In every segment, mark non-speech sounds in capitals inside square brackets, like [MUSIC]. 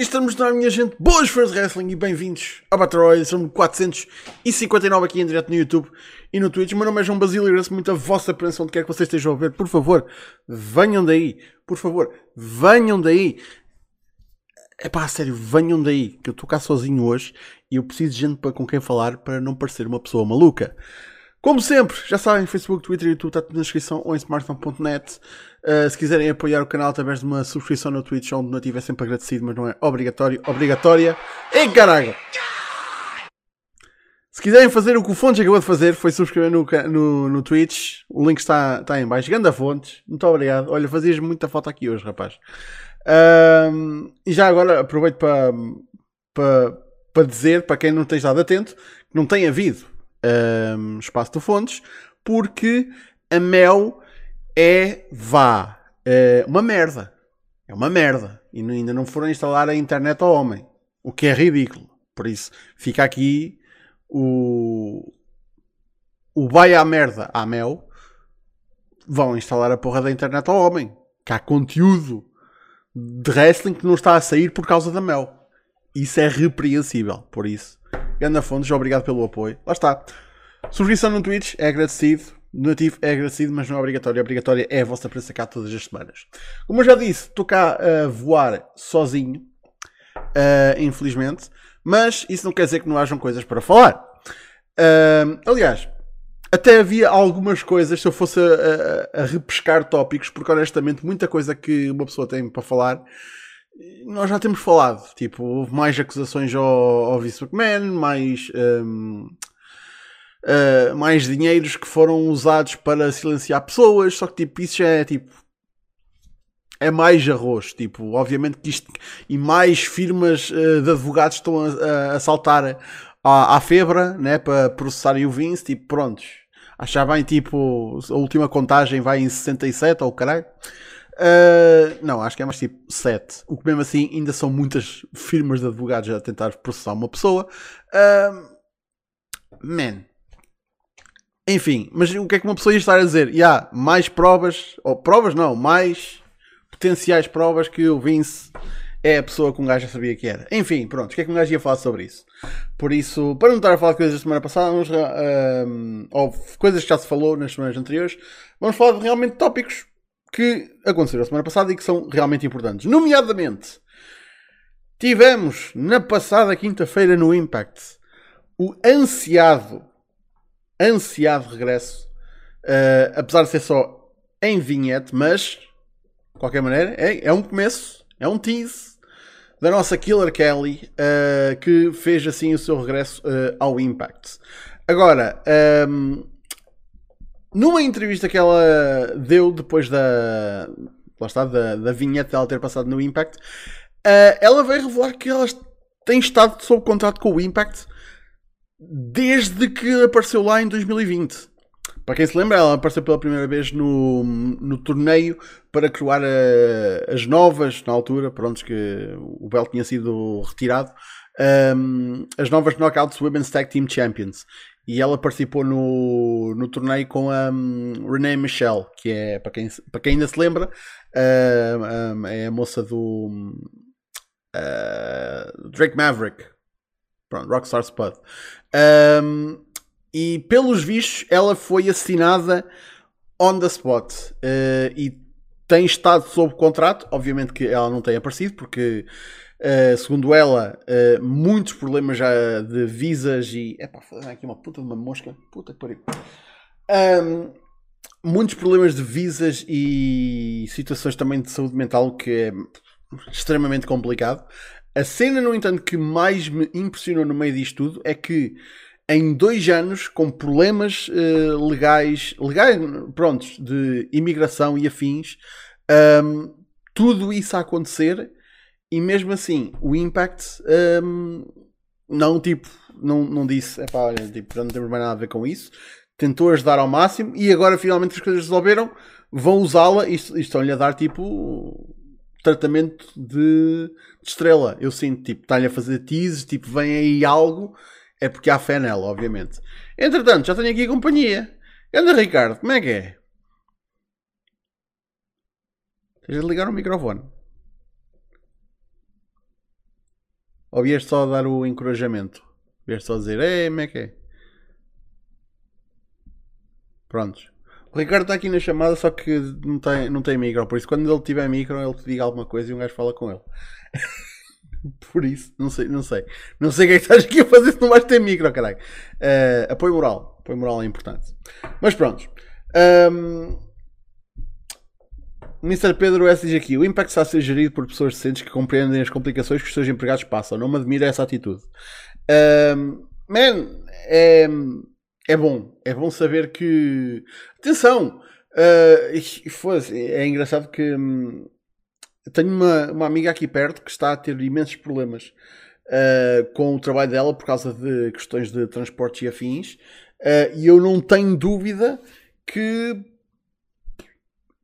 Estamos na minha gente, boas fãs de wrestling e bem-vindos Battle Royale, são 459 aqui em direto no YouTube e no Twitch. Meu nome é João Basílio e agradeço muito a vossa presença onde quer que vocês estejam a ver. Por favor, venham daí, por favor, venham daí. É pá, sério, venham daí, que eu estou cá sozinho hoje e eu preciso de gente para, com quem falar para não parecer uma pessoa maluca. Como sempre, já sabem, Facebook, Twitter e YouTube está tudo na descrição ou em smartphone.net. Uh, se quiserem apoiar o canal através de uma subscrição no Twitch, onde não é sempre agradecido, mas não é obrigatório, obrigatória. E caralho! Se quiserem fazer o que o Fontes acabou de fazer, foi subscrever no, no, no Twitch. O link está, está em baixo. Ganda Fontes, muito obrigado. Olha, fazias muita foto aqui hoje, rapaz. Uh, e já agora aproveito para, para, para dizer, para quem não esteja estado atento, que não tem havido um, espaço de fontes, porque a Mel é, vá, é uma merda. É uma merda. E ainda não foram instalar a internet ao homem. O que é ridículo. Por isso, fica aqui o. O vai à merda à Mel. Vão instalar a porra da internet ao homem. Que há conteúdo de wrestling que não está a sair por causa da Mel. Isso é repreensível. Por isso, Ganda Fontes, obrigado pelo apoio. Lá está. Subscrição no Twitch é agradecido. Nativo é agradecido, mas não é obrigatório. Obrigatória é a vossa presença cá todas as semanas. Como eu já disse, estou cá a voar sozinho, uh, infelizmente. Mas isso não quer dizer que não hajam coisas para falar. Uh, aliás, até havia algumas coisas, se eu fosse a, a, a, repescar tópicos, porque honestamente, muita coisa que uma pessoa tem para falar nós já temos falado, tipo, houve mais acusações ao, ao Vince McMahon, mais, um, uh, mais dinheiros que foram usados para silenciar pessoas, só que tipo, isso já é tipo. É mais arroz, tipo, obviamente que isto. E mais firmas uh, de advogados estão a, a saltar à, à febra, né, para processarem o Vince, tipo, prontos. Achar bem, tipo, a última contagem vai em 67 ou caralho. Uh, não, acho que é mais tipo 7. O que mesmo assim ainda são muitas firmas de advogados a tentar processar uma pessoa. Uh, man. Enfim, mas o que é que uma pessoa ia estar a dizer? E há mais provas, ou provas não, mais potenciais provas que o Vince é a pessoa que um gajo já sabia que era. Enfim, pronto, o que é que um gajo ia falar sobre isso? Por isso, para não estar a falar de coisas da semana passada, vamos, uh, ou coisas que já se falou nas semanas anteriores, vamos falar de realmente tópicos que aconteceram a semana passada e que são realmente importantes. Nomeadamente, tivemos na passada quinta-feira no Impact o ansiado, ansiado regresso, uh, apesar de ser só em vinhete, mas de qualquer maneira é, é um começo, é um tease da nossa Killer Kelly uh, que fez assim o seu regresso uh, ao Impact. Agora, um, ehm, numa entrevista que ela deu depois da. Lá está, da, da vinheta dela ter passado no Impact, ela veio revelar que ela tem estado sob contrato com o Impact desde que apareceu lá em 2020. Para quem se lembra, ela apareceu pela primeira vez no, no torneio para croar a, as novas, na altura, pronto, que o belt tinha sido retirado, um, as novas Knockouts Women's Tag Team Champions e ela participou no, no torneio com a um, Renee Michelle, que é, para quem, para quem ainda se lembra, uh, um, é a moça do uh, Drake Maverick, pronto, Rockstar Spud. Um, e pelos vistos, ela foi assinada on the spot uh, e tem estado sob contrato. Obviamente que ela não tem aparecido, porque Uh, segundo ela, uh, muitos problemas já de visas e. Epá, aqui uma puta de uma mosca. Puta que pariu. Um, muitos problemas de visas e situações também de saúde mental que é extremamente complicado. A cena, no entanto, que mais me impressionou no meio disto tudo é que em dois anos, com problemas uh, legais, legais, prontos, de imigração e afins, um, tudo isso a acontecer e mesmo assim, o Impact um, não, tipo, não, não disse, é pá, tipo, já não temos mais nada a ver com isso. Tentou ajudar ao máximo e agora finalmente as coisas resolveram, vão usá-la e, e estão-lhe a dar tipo tratamento de, de estrela. Eu sinto, tipo, está-lhe a fazer teases, tipo, vem aí algo, é porque há fé nela, obviamente. Entretanto, já tenho aqui a companhia. Anda, Ricardo, como é que é? Tens de ligar o microfone. Ou vieste só dar o encorajamento? Vieste só dizer, ei, como é que é? Prontos. O Ricardo está aqui na chamada, só que não tem, não tem micro. Por isso, quando ele tiver micro, ele te diga alguma coisa e um gajo fala com ele. [LAUGHS] por isso, não sei, não sei. Não sei o que é que estás aqui a fazer se não vais ter micro, caralho. Uh, apoio moral. Apoio moral é importante. Mas pronto. Um, Mr. Pedro S diz aqui: o impacto está a ser gerido por pessoas decentes que compreendem as complicações que os seus empregados passam. Não me admira essa atitude. Um, man, é, é bom. É bom saber que. Atenção! Uh, é engraçado que hum, tenho uma, uma amiga aqui perto que está a ter imensos problemas uh, com o trabalho dela por causa de questões de transportes e afins. Uh, e eu não tenho dúvida que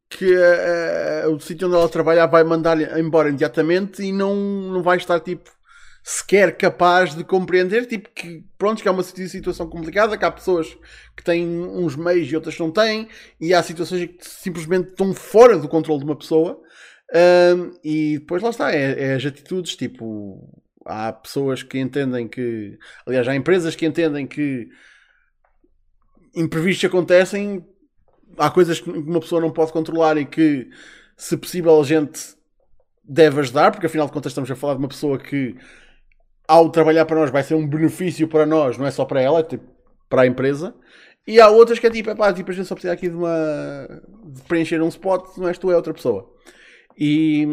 que uh, o sítio onde ela trabalha vai mandar embora imediatamente e não, não vai estar tipo sequer capaz de compreender tipo que pronto que é uma situação complicada que há pessoas que têm uns meios e outras não têm e há situações que simplesmente estão fora do controle de uma pessoa um, e depois lá está é, é, as atitudes tipo há pessoas que entendem que aliás há empresas que entendem que imprevistos acontecem há coisas que uma pessoa não pode controlar e que, se possível, a gente deve ajudar, porque afinal de contas estamos a falar de uma pessoa que, ao trabalhar para nós, vai ser um benefício para nós, não é só para ela, é tipo para a empresa. E há outras que é tipo, epá, tipo a gente só precisa aqui de uma. de preencher um spot, não és tu, é outra pessoa. E.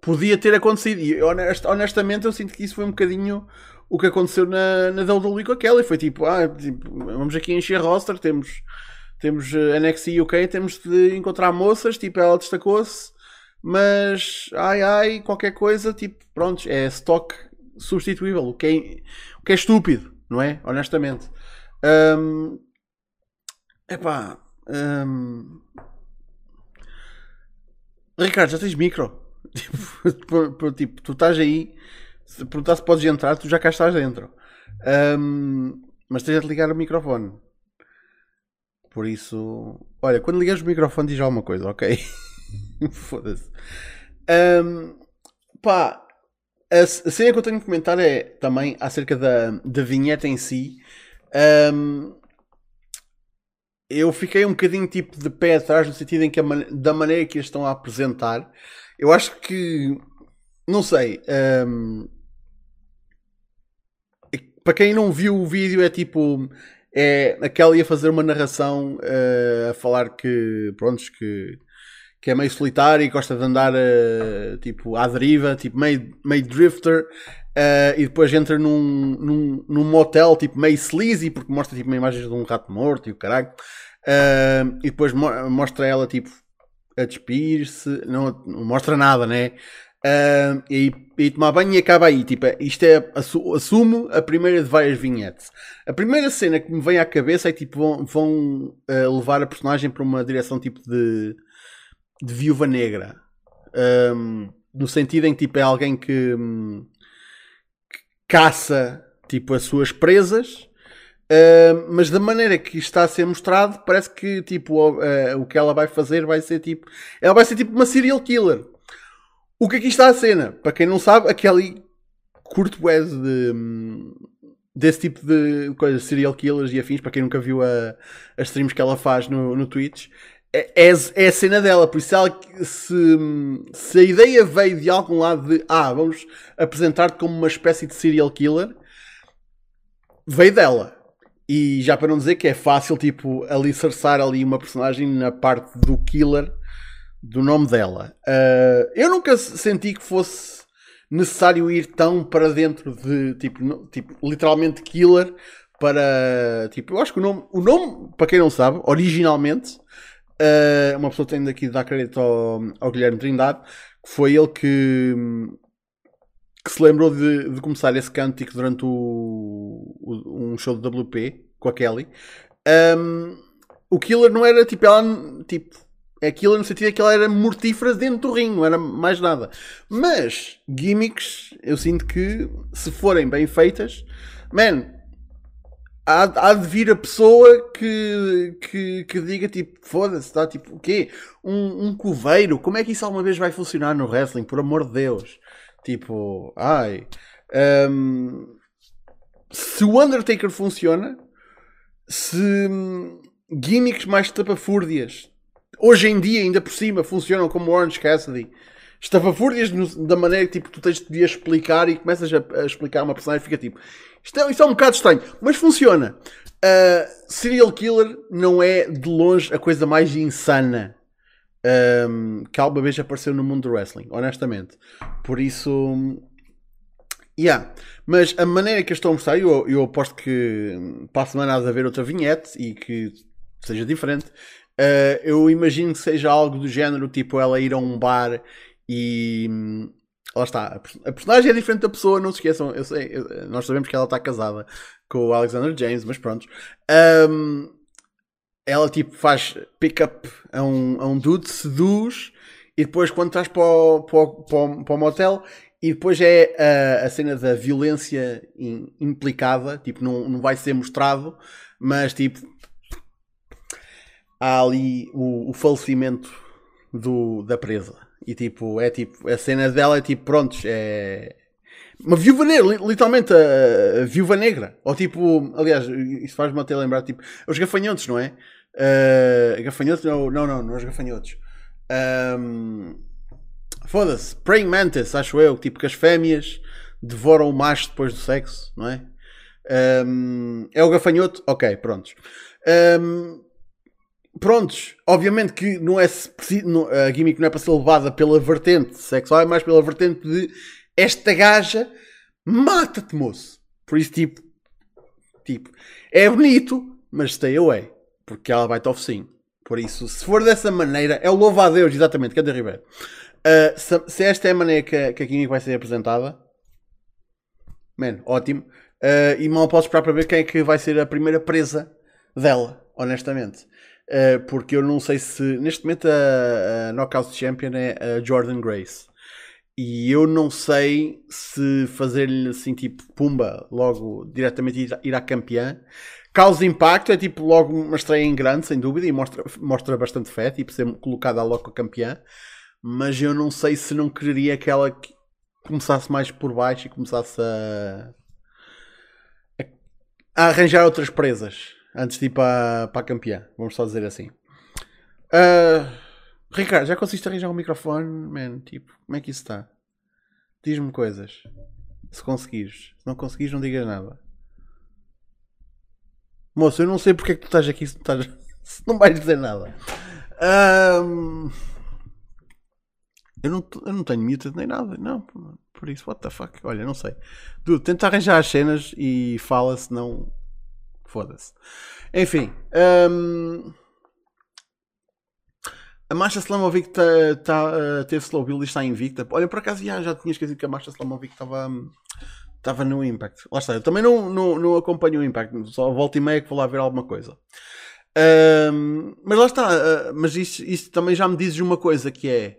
podia ter acontecido. E honest, honestamente eu sinto que isso foi um bocadinho o que aconteceu na, na WWE com a Kelly. Foi tipo, ah, tipo, vamos aqui encher roster, temos, temos eh, NXT UK, temos de encontrar moças, tipo, ela destacou-se, mas ai ai, qualquer coisa, tipo, pronto, é stock substituível, o que é, o que é estúpido, não é? Honestamente. Um, epá. Um... Ricardo, já tens micro? [LAUGHS] Tipo, tipo, tu estás aí se perguntar se podes entrar, tu já cá estás dentro. Um, mas tens de ligar o microfone. Por isso, olha, quando ligas o microfone diz alguma coisa, ok? [LAUGHS] [LAUGHS] Foda-se. Um, pá, a, a cena que eu tenho que comentar é também acerca da, da vinheta em si. Um, eu fiquei um bocadinho tipo de pé atrás no sentido em que man da maneira que eles estão a apresentar. Eu acho que não sei. Um, para quem não viu o vídeo, é tipo. É aquela ia fazer uma narração uh, a falar que. Prontos, que. Que é meio solitário e gosta de andar uh, tipo à deriva, tipo meio, meio drifter, uh, e depois entra num, num, num motel tipo meio sleazy, porque mostra tipo imagens de um rato morto e o caralho, e depois mo mostra ela tipo a despir-se, não, não mostra nada, né? Uh, e, e, tomar banho e acaba aí. Tipo, isto é, assumo a primeira de várias vinhetes. A primeira cena que me vem à cabeça é tipo, vão, vão uh, levar a personagem para uma direção tipo de, de viúva negra. Um, no sentido em que tipo, é alguém que, um, que caça tipo, as suas presas. Uh, mas da maneira que está a ser mostrado, parece que tipo, o que ela vai fazer vai ser tipo. Ela vai ser tipo uma serial killer o que aqui está a cena? Para quem não sabe, aquele curto Wes de, desse tipo de coisas, serial killers e afins, para quem nunca viu as streams que ela faz no, no Twitch, é, é, é a cena dela. Por isso, ela, se, se a ideia veio de algum lado de ah, vamos apresentar-te como uma espécie de serial killer, veio dela. E já para não dizer que é fácil, tipo, alicerçar ali uma personagem na parte do killer do nome dela. Uh, eu nunca senti que fosse necessário ir tão para dentro de tipo, no, tipo literalmente killer para tipo, eu acho que o nome, o nome, para quem não sabe, originalmente, uh, uma pessoa tem daqui de dar crédito ao, ao Guilherme Trindade, que foi ele que, que se lembrou de, de começar esse cântico durante o, o, um show de WP com a Kelly. Um, o killer não era tipo ela tipo aquilo no sentido é que ela era mortífera dentro do ringue, não era mais nada. Mas gimmicks, eu sinto que se forem bem feitas, man, há, há de vir a pessoa que, que, que diga tipo, foda-se, está tipo, o quê? Um, um coveiro? Como é que isso alguma vez vai funcionar no wrestling? Por amor de Deus. Tipo, ai. Um, se o Undertaker funciona, se hum, gimmicks mais tapafúrdias hoje em dia, ainda por cima, funcionam como Orange Cassidy. Estafafúrdias da maneira que tipo, tu tens de explicar e começas a, a explicar uma personagem e fica tipo isto é, isto é um bocado estranho, mas funciona. Uh, serial Killer não é de longe a coisa mais insana um, que alguma vez apareceu no mundo do wrestling, honestamente. Por isso, yeah. Mas a maneira que eu estou a mostrar, eu, eu aposto que para a semana há de haver outra vinhete e que seja diferente. Uh, eu imagino que seja algo do género, tipo ela ir a um bar e lá está, a personagem é diferente da pessoa, não se esqueçam, eu sei, eu, nós sabemos que ela está casada com o Alexander James, mas pronto. Um, ela tipo faz pick-up a um, a um dude, seduz, e depois quando estás para o, para o, para o, para o motel, e depois é a, a cena da violência in, implicada, tipo, não, não vai ser mostrado, mas tipo, há ali o, o falecimento do, da presa. E tipo, é tipo, a cena dela é tipo, prontos, é. Uma viúva negra, literalmente a, a viúva negra. Ou tipo, aliás, isso faz-me até lembrar, tipo, os gafanhotos, não é? Uh, gafanhotos? Não, não, não, não os gafanhotos. Um, Foda-se, Praying Mantis, acho eu, tipo que as fêmeas devoram o macho depois do sexo, não é? Um, é o gafanhoto? Ok, prontos. Um, prontos, obviamente que não é a gimmick não é para ser levada pela vertente sexual, é mais pela vertente de esta gaja mata-te, moço. Por isso, tipo, tipo, é bonito, mas stay away, porque ela vai-te ao. Por isso, se for dessa maneira, é o louvo a Deus, exatamente, Cadê Ribeiro? Uh, se, se, esta é a maneira que, que a gimmick vai ser apresentada, man, ótimo. Uh, e mal posso esperar para ver quem é que vai ser a primeira presa dela, honestamente. Uh, porque eu não sei se. Neste momento a, a Knockout Champion é a Jordan Grace. E eu não sei se fazer-lhe assim, tipo, pumba, logo diretamente ir, ir à campeã, causa impacto, é tipo logo uma estreia em grande, sem dúvida, e mostra, mostra bastante fé, tipo, ser colocada logo a campeã. Mas eu não sei se não quereria que ela começasse mais por baixo e começasse a, a arranjar outras presas antes de ir para, para a campeã. Vamos só dizer assim. Uh, Ricardo, já conseguiste arranjar um microfone? Man, tipo, como é que isso está? Diz-me coisas. Se conseguires. Se não conseguires, não digas nada. Moço, eu não sei porque é que tu estás aqui se não, estás... [LAUGHS] se não vais dizer nada. Um... Eu, não, eu não tenho muted nem nada. Não, por isso, what the fuck? Olha, não sei. Tenta arranjar as cenas e fala, senão Foda-se. Enfim. Um, a Marcha Slamovic tá, tá, uh, teve slow build e está invicta. Olha, por acaso já, já tinha esquecido que a Marcha Slamovic estava estava no Impact. Lá está, eu também não, não, não acompanho o Impact, só volta e meia que vou lá ver alguma coisa. Um, mas lá está, uh, mas isso, isso também já me dizes uma coisa que é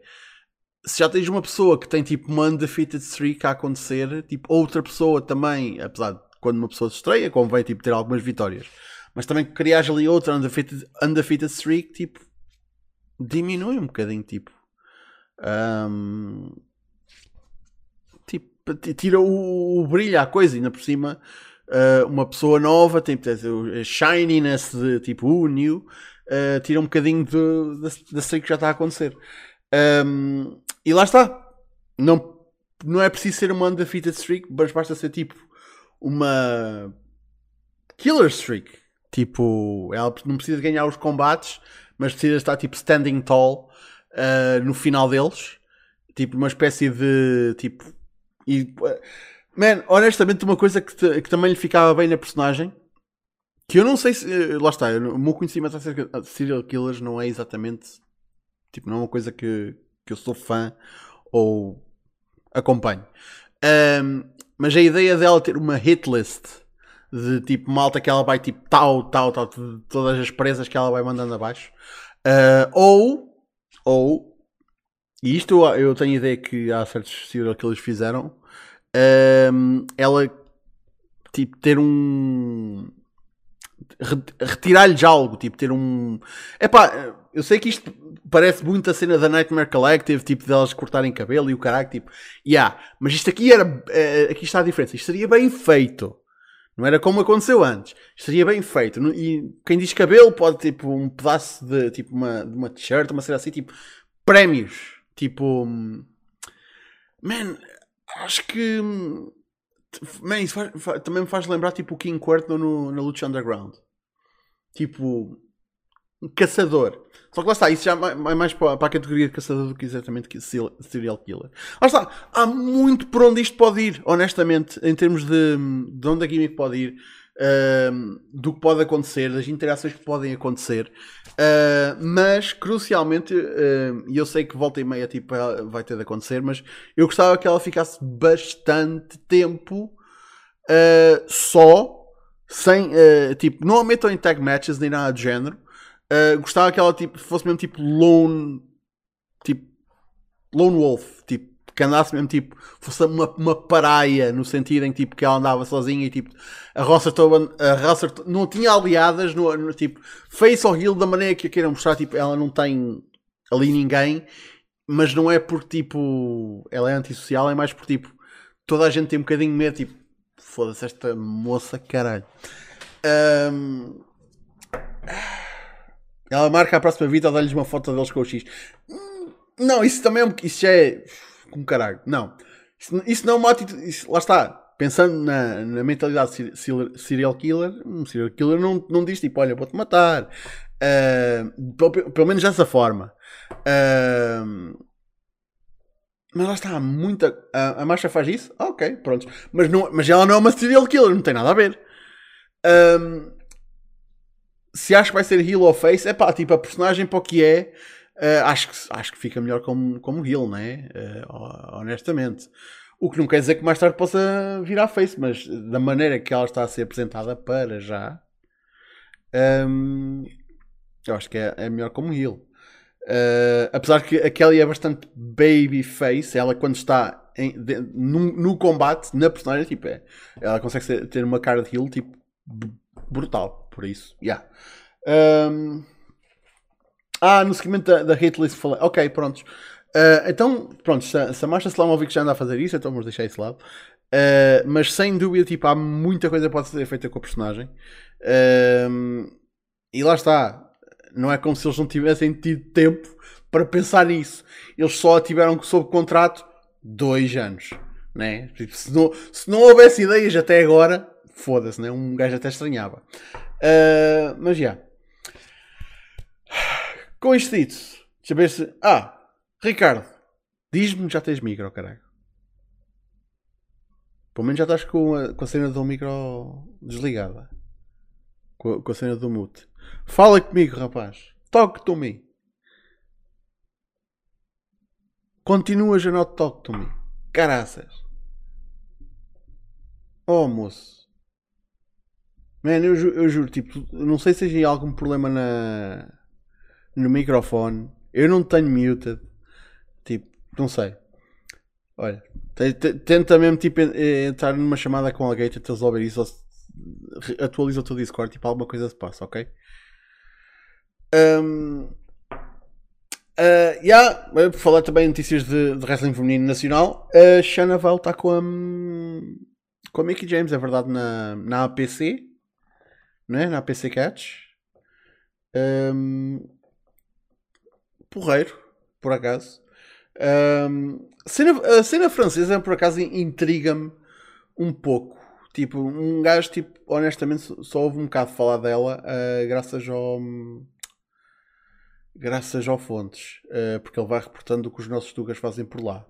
se já tens uma pessoa que tem tipo uma undefeated streak a acontecer, tipo outra pessoa também, apesar de quando uma pessoa se estreia, convém tipo, ter algumas vitórias. Mas também criares ali outra undefeated, undefeated streak, tipo, diminui um bocadinho, tipo. Um, tipo, tira o, o, brilho à coisa, ainda por cima. Uh, uma pessoa nova tem a shininess de tipo, uh, new, uh, tira um bocadinho da streak que já está a acontecer. Um, e lá está. Não, não é preciso ser uma undefeated streak, mas basta ser tipo uma killer streak. Tipo, ela não precisa ganhar os combates, mas precisa estar tipo standing tall uh, no final deles. Tipo, uma espécie de tipo. E, uh, man, honestamente, uma coisa que, te, que também lhe ficava bem na personagem. Que eu não sei se. Uh, lá está, o meu conhecimento acerca de serial killers não é exatamente. Tipo, não é uma coisa que, que eu sou fã ou acompanho. Um, mas a ideia dela ter uma hit list de tipo malta que ela vai tipo tal, tal, tal, todas as presas que ela vai mandando abaixo. Uh, ou, ou, e isto eu, tenho ideia que há certos serial que eles fizeram, uh, ela tipo ter um retirar-lhes algo, tipo ter um. Epá, eu sei que isto parece muito a cena da Nightmare Collective, tipo delas cortarem cabelo e o caralho, tipo, yeah, mas isto aqui era, eh, aqui está a diferença, isto seria bem feito. Não era como aconteceu antes. Isto seria bem feito. E quem diz cabelo pode, tipo, um pedaço de, tipo, uma, de uma t-shirt, uma cena assim, tipo, prémios. Tipo, man, acho que, man, isso faz, faz, também me faz lembrar, tipo, o King Courtney no, na Lucha Underground. Tipo, um caçador. Só que lá está, isso já é mais para, a categoria de caçador do que exatamente serial killer. Lá está, há muito por onde isto pode ir, honestamente, em termos de, de onde a gimmick pode ir, uh, do que pode acontecer, das interações que podem acontecer. Uh, mas, crucialmente, uh, e eu sei que volta e meia tipo, vai ter de acontecer, mas eu gostava que ela ficasse bastante tempo só, sem, tipo, não a metam em tag matches nem nada do género Uh, gostava que ela tipo, fosse mesmo tipo lone. Tipo. Lone Wolf. Tipo, que andasse mesmo tipo. Fosse uma, uma paraia no sentido em tipo que ela andava sozinha e tipo. A roça toda. A não tinha aliadas no, no tipo. Face or heel da maneira que a queiram mostrar. Tipo, ela não tem ali ninguém. Mas não é porque tipo. Ela é antissocial, é mais porque tipo. Toda a gente tem um bocadinho medo. Tipo, foda-se esta moça, caralho. Um... Ela marca a próxima vida ou dá-lhes uma foto deles com o X. Não, isso também é um, isso já é com caralho. Não. Isso, isso não é uma atitude. Isso, lá está. Pensando na, na mentalidade de serial killer, um serial killer não, não diz tipo, olha, vou-te matar. Uh, pelo, pelo, menos dessa forma. Uh, mas lá está, muita. A, a marcha faz isso? Ok, pronto. Mas, não, mas ela não é uma serial killer, não tem nada a ver. Um, se acho que vai ser heel ou face, é pá, tipo, a personagem para o que é, uh, acho, que, acho que fica melhor como, como heel, né? Uh, honestamente. O que não quer dizer que mais tarde possa virar face, mas da maneira que ela está a ser apresentada para já, um, eu acho que é, é melhor como heel. Uh, apesar que a Kelly é bastante baby face, ela quando está em, de, no, no, combate, na personagem, tipo, é, ela consegue ser, ter uma cara de heel, tipo, brutal. Por isso, yeah. Um... Ah, no seguimento da, da hit list falei. Ok, prontos. Uh, então, pronto, se, se a Marcia Slamovic já anda a fazer isso, então vamos deixar isso lado. Uh, mas sem dúvida, tipo, há muita coisa que pode ser feita com a personagem. Uh, e lá está. Não é como se eles não tivessem tido tempo para pensar nisso. Eles só tiveram sob contrato dois anos. Né? Tipo, se, não, se não houvesse ideias até agora, foda-se, né? um gajo até estranhava. Uh, mas já. Com isto dito, deixa ver se. Ah, Ricardo, diz-me já tens micro, caralho. Pelo menos já estás com a, com a cena do micro desligada. Com a, com a cena do mute. Fala comigo, rapaz. Talk to me. Continuas a not talk to me. Caraças. Oh, moço. Mano, eu, ju eu juro, tipo, não sei se seja algum problema na, no microfone. Eu não tenho muted. Tipo, não sei. Olha, tenta mesmo tipo, entrar numa chamada com alguém, tenta resolver isso. Atualiza o teu Discord, tipo, alguma coisa se passa, ok? Um, uh, yeah, por falar também notícias de, de wrestling feminino nacional, a Shana Val está com a, com a Mickey James, é verdade, na, na APC né? na PC Catch. Um, porreiro, por acaso. Um, cena, a cena francesa, por acaso, intriga-me um pouco. Tipo, um gajo, tipo, honestamente, só houve um bocado falar dela uh, graças ao. Graças ao Fontes, uh, porque ele vai reportando o que os nossos Tugas fazem por lá.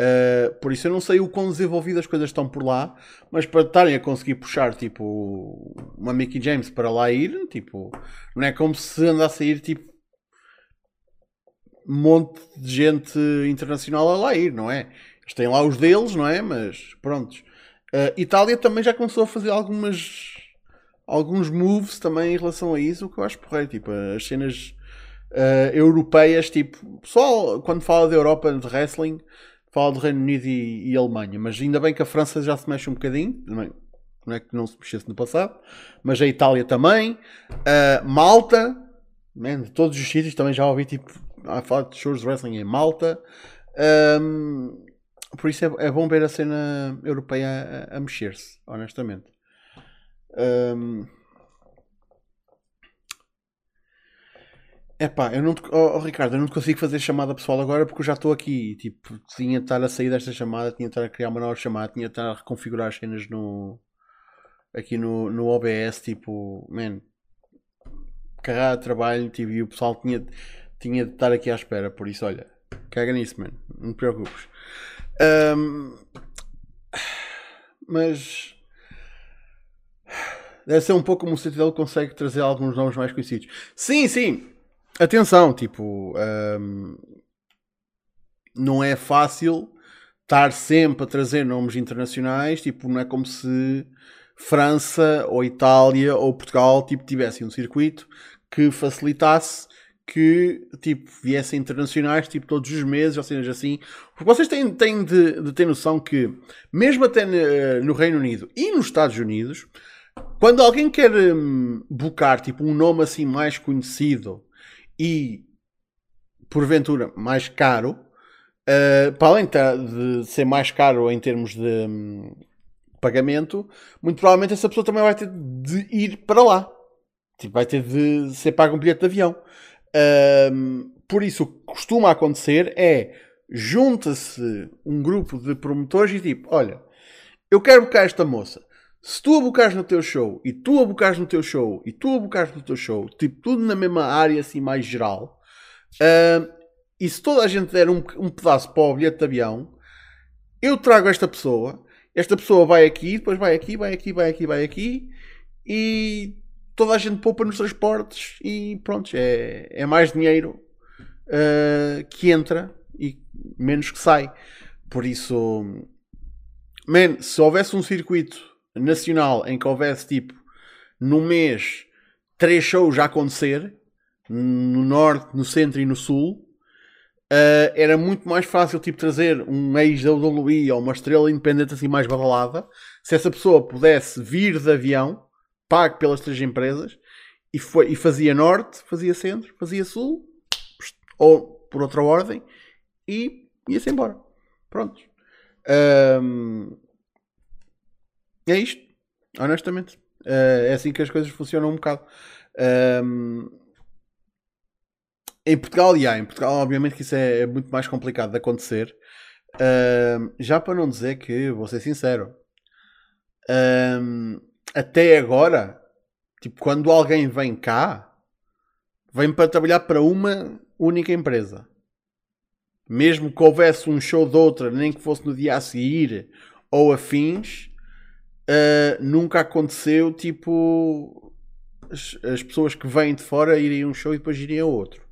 Uh, por isso eu não sei o quão desenvolvidas as coisas estão por lá, mas para estarem a conseguir puxar tipo uma Mickey James para lá ir, tipo, não é como se andasse a ir tipo um monte de gente internacional a lá ir, não é? Eles têm lá os deles, não é? Mas prontos. Uh, Itália também já começou a fazer algumas alguns moves também em relação a isso, o que eu acho porreiro, tipo, as cenas uh, europeias, tipo, pessoal, quando fala da Europa de wrestling, fala do Reino Unido e, e, Alemanha, mas ainda bem que a França já se mexe um bocadinho, não é que não se mexesse no passado, mas a Itália também, uh, Malta, man, de todos os sítios, também já ouvi tipo, a falar de shows de wrestling em Malta. Um, por isso é, é, bom ver a cena europeia a, a mexer-se, honestamente. Um, Epá, eu não te, oh, oh, Ricardo, eu não te consigo fazer chamada pessoal agora porque eu já estou aqui. Tipo, tinha de estar a sair desta chamada, tinha de estar a criar uma nova chamada, tinha de estar a reconfigurar as cenas no, aqui no, no OBS. Tipo, man, carrada de trabalho tipo, e o pessoal tinha, tinha de estar aqui à espera. Por isso, olha, caga nisso, man, não te preocupes. Um, mas deve ser um pouco como o CTL consegue trazer alguns nomes mais conhecidos. Sim, sim atenção, tipo, um, não é fácil estar sempre a trazer nomes internacionais, tipo, não é como se França ou Itália ou Portugal tipo, tivessem um circuito que facilitasse que tipo, viessem internacionais tipo, todos os meses, ou seja, assim. Porque vocês têm, têm de, de ter noção que, mesmo até no Reino Unido e nos Estados Unidos, quando alguém quer um, tipo, um nome assim mais conhecido e porventura mais caro, uh, para além de ser mais caro em termos de um, pagamento, muito provavelmente essa pessoa também vai ter de ir para lá. Tipo, vai ter de ser pago um bilhete de avião. Uh, por isso, o que costuma acontecer é junta-se um grupo de promotores e tipo, olha, eu quero buscar esta moça. Se tu a bocares no teu show, e tu a bocares no teu show, e tu a bocares no teu show, tipo, tudo na mesma área, assim, mais geral, uh, e se toda a gente der um, um pedaço para o bilhete de avião, eu trago esta pessoa, esta pessoa vai aqui, depois vai aqui, vai aqui, vai aqui, vai aqui, e toda a gente poupa nos transportes, e pronto, é, é mais dinheiro uh, que entra e menos que sai. Por isso, man, se houvesse um circuito nacional em que houvesse tipo no mês três shows a acontecer no norte, no centro e no sul, uh, era muito mais fácil tipo trazer um ex da WWE ou uma estrela independente assim mais badalada se essa pessoa pudesse vir de avião pago pelas três empresas e, foi, e fazia norte, fazia centro, fazia sul ou por outra ordem e ia-se embora. Pronto. Um, é isto, honestamente. Uh, é assim que as coisas funcionam um bocado. Um, em Portugal, yeah, em Portugal, obviamente que isso é, é muito mais complicado de acontecer. Um, já para não dizer que, vou ser sincero, um, até agora, tipo, quando alguém vem cá, vem para trabalhar para uma única empresa. Mesmo que houvesse um show de outra, nem que fosse no dia a seguir ou afins, uh, nunca aconteceu tipo as, as, pessoas que vêm de fora irem a um show e depois irem a outro.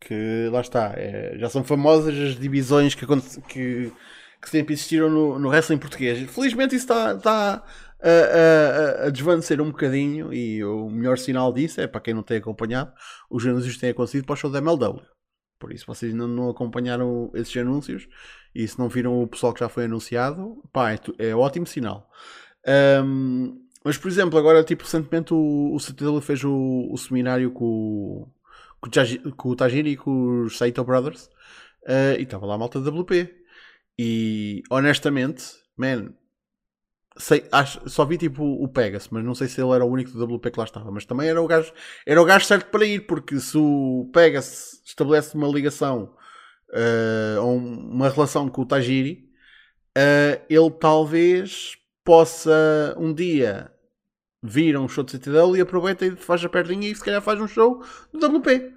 Que lá está, é, já são famosas as divisões que, que, que sempre existiram no, no wrestling português. Felizmente isso está, está a, a, a, desvanecer um bocadinho e o melhor sinal disso é para quem não tem acompanhado, os anúncios têm acontecido para o show da MLW. Por isso, vocês ainda não acompanharam esses anúncios e se não viram o pessoal que já foi anunciado, pá, é, é ótimo sinal. Um, mas, por exemplo, agora, tipo, recentemente o, o fez o, o seminário com, com, o, com o Tajiri e com os Saito Brothers uh, e estava lá a malta da WP. E honestamente, man, sei, acho, só vi tipo o Pegasus, mas não sei se ele era o único do WP que lá estava. Mas também era o gajo, era o gajo certo para ir, porque se o Pegasus estabelece uma ligação uh, ou uma relação com o Tajiri, uh, ele talvez possa um dia vir a um show de CTW e aproveita e faz a perninha e se calhar faz um show do WP.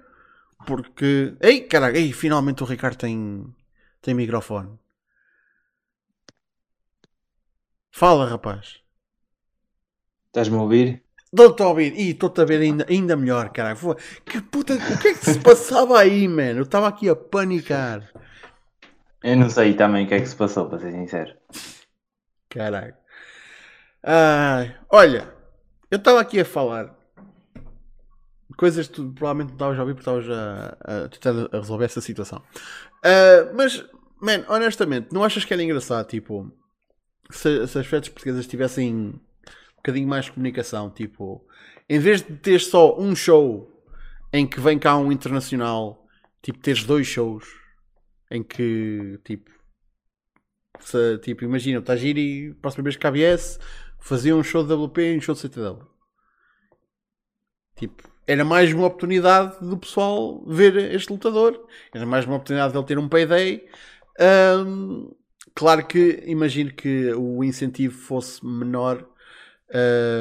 Porque. Ei, caraca, ei, finalmente o Ricardo tem, tem microfone. Fala, rapaz. Estás-me a ouvir? Estou-te a ouvir. E estou-te a ver ainda, ainda melhor, caralho. Que puta. O que é que se passava aí, mano? Eu estava aqui a panicar. Eu não sei também o que é que se passou, para ser sincero. Caralho. Ai, olha, eu estava aqui a falar coisas que tu provavelmente não estavas a ouvir porque estavas a, a tentar a resolver essa situação. Uh, mas, man, honestamente, não achas que era engraçado, tipo, se, se as fetas portuguesas tivessem um bocadinho mais de comunicação, tipo, em vez de ter só um show em que vem cá um internacional, tipo, teres dois shows em que, tipo, se, tipo imagina, o Tajiri, próxima vez que KBS, fazia um show de WP e um show de CTW. Tipo, era mais uma oportunidade do pessoal ver este lutador, era mais uma oportunidade dele ter um payday. Um, claro que imagino que o incentivo fosse menor.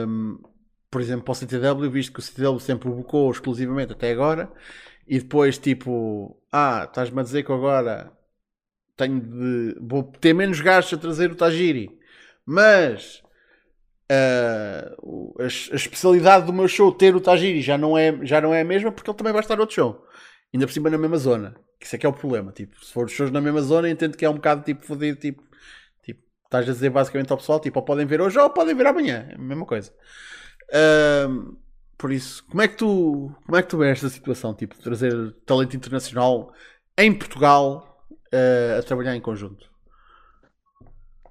Um, por exemplo, para o CTW, visto que o CTW sempre o exclusivamente até agora, e depois, tipo, ah, estás-me a dizer que agora tenho de. vou ter menos gastos a trazer o Tajiri, mas uh, a, a, especialidade do meu show ter o Tajiri já não, é, já não é a mesma porque ele também vai estar outro show, ainda por cima na mesma zona. Isso é que é o problema. Tipo, se for os shows na mesma zona, entendo que é um bocado tipo fodido, tipo, tipo, estás a dizer basicamente ao pessoal, tipo, ou podem ver hoje ou podem ver amanhã, é a mesma coisa. Uh, por isso, como é que tu, como é que tu vês esta situação, tipo, de trazer talento internacional em Portugal uh, a trabalhar em conjunto?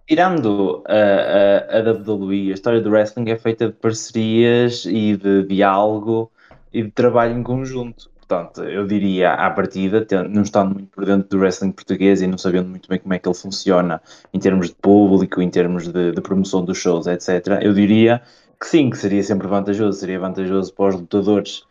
Tirando a, a, a WWE, a história do wrestling é feita de parcerias e de diálogo e de trabalho em conjunto. Portanto, eu diria à partida, não estando muito por dentro do wrestling português e não sabendo muito bem como é que ele funciona em termos de público, em termos de, de promoção dos shows, etc., eu diria que sim, que seria sempre vantajoso, seria vantajoso para os lutadores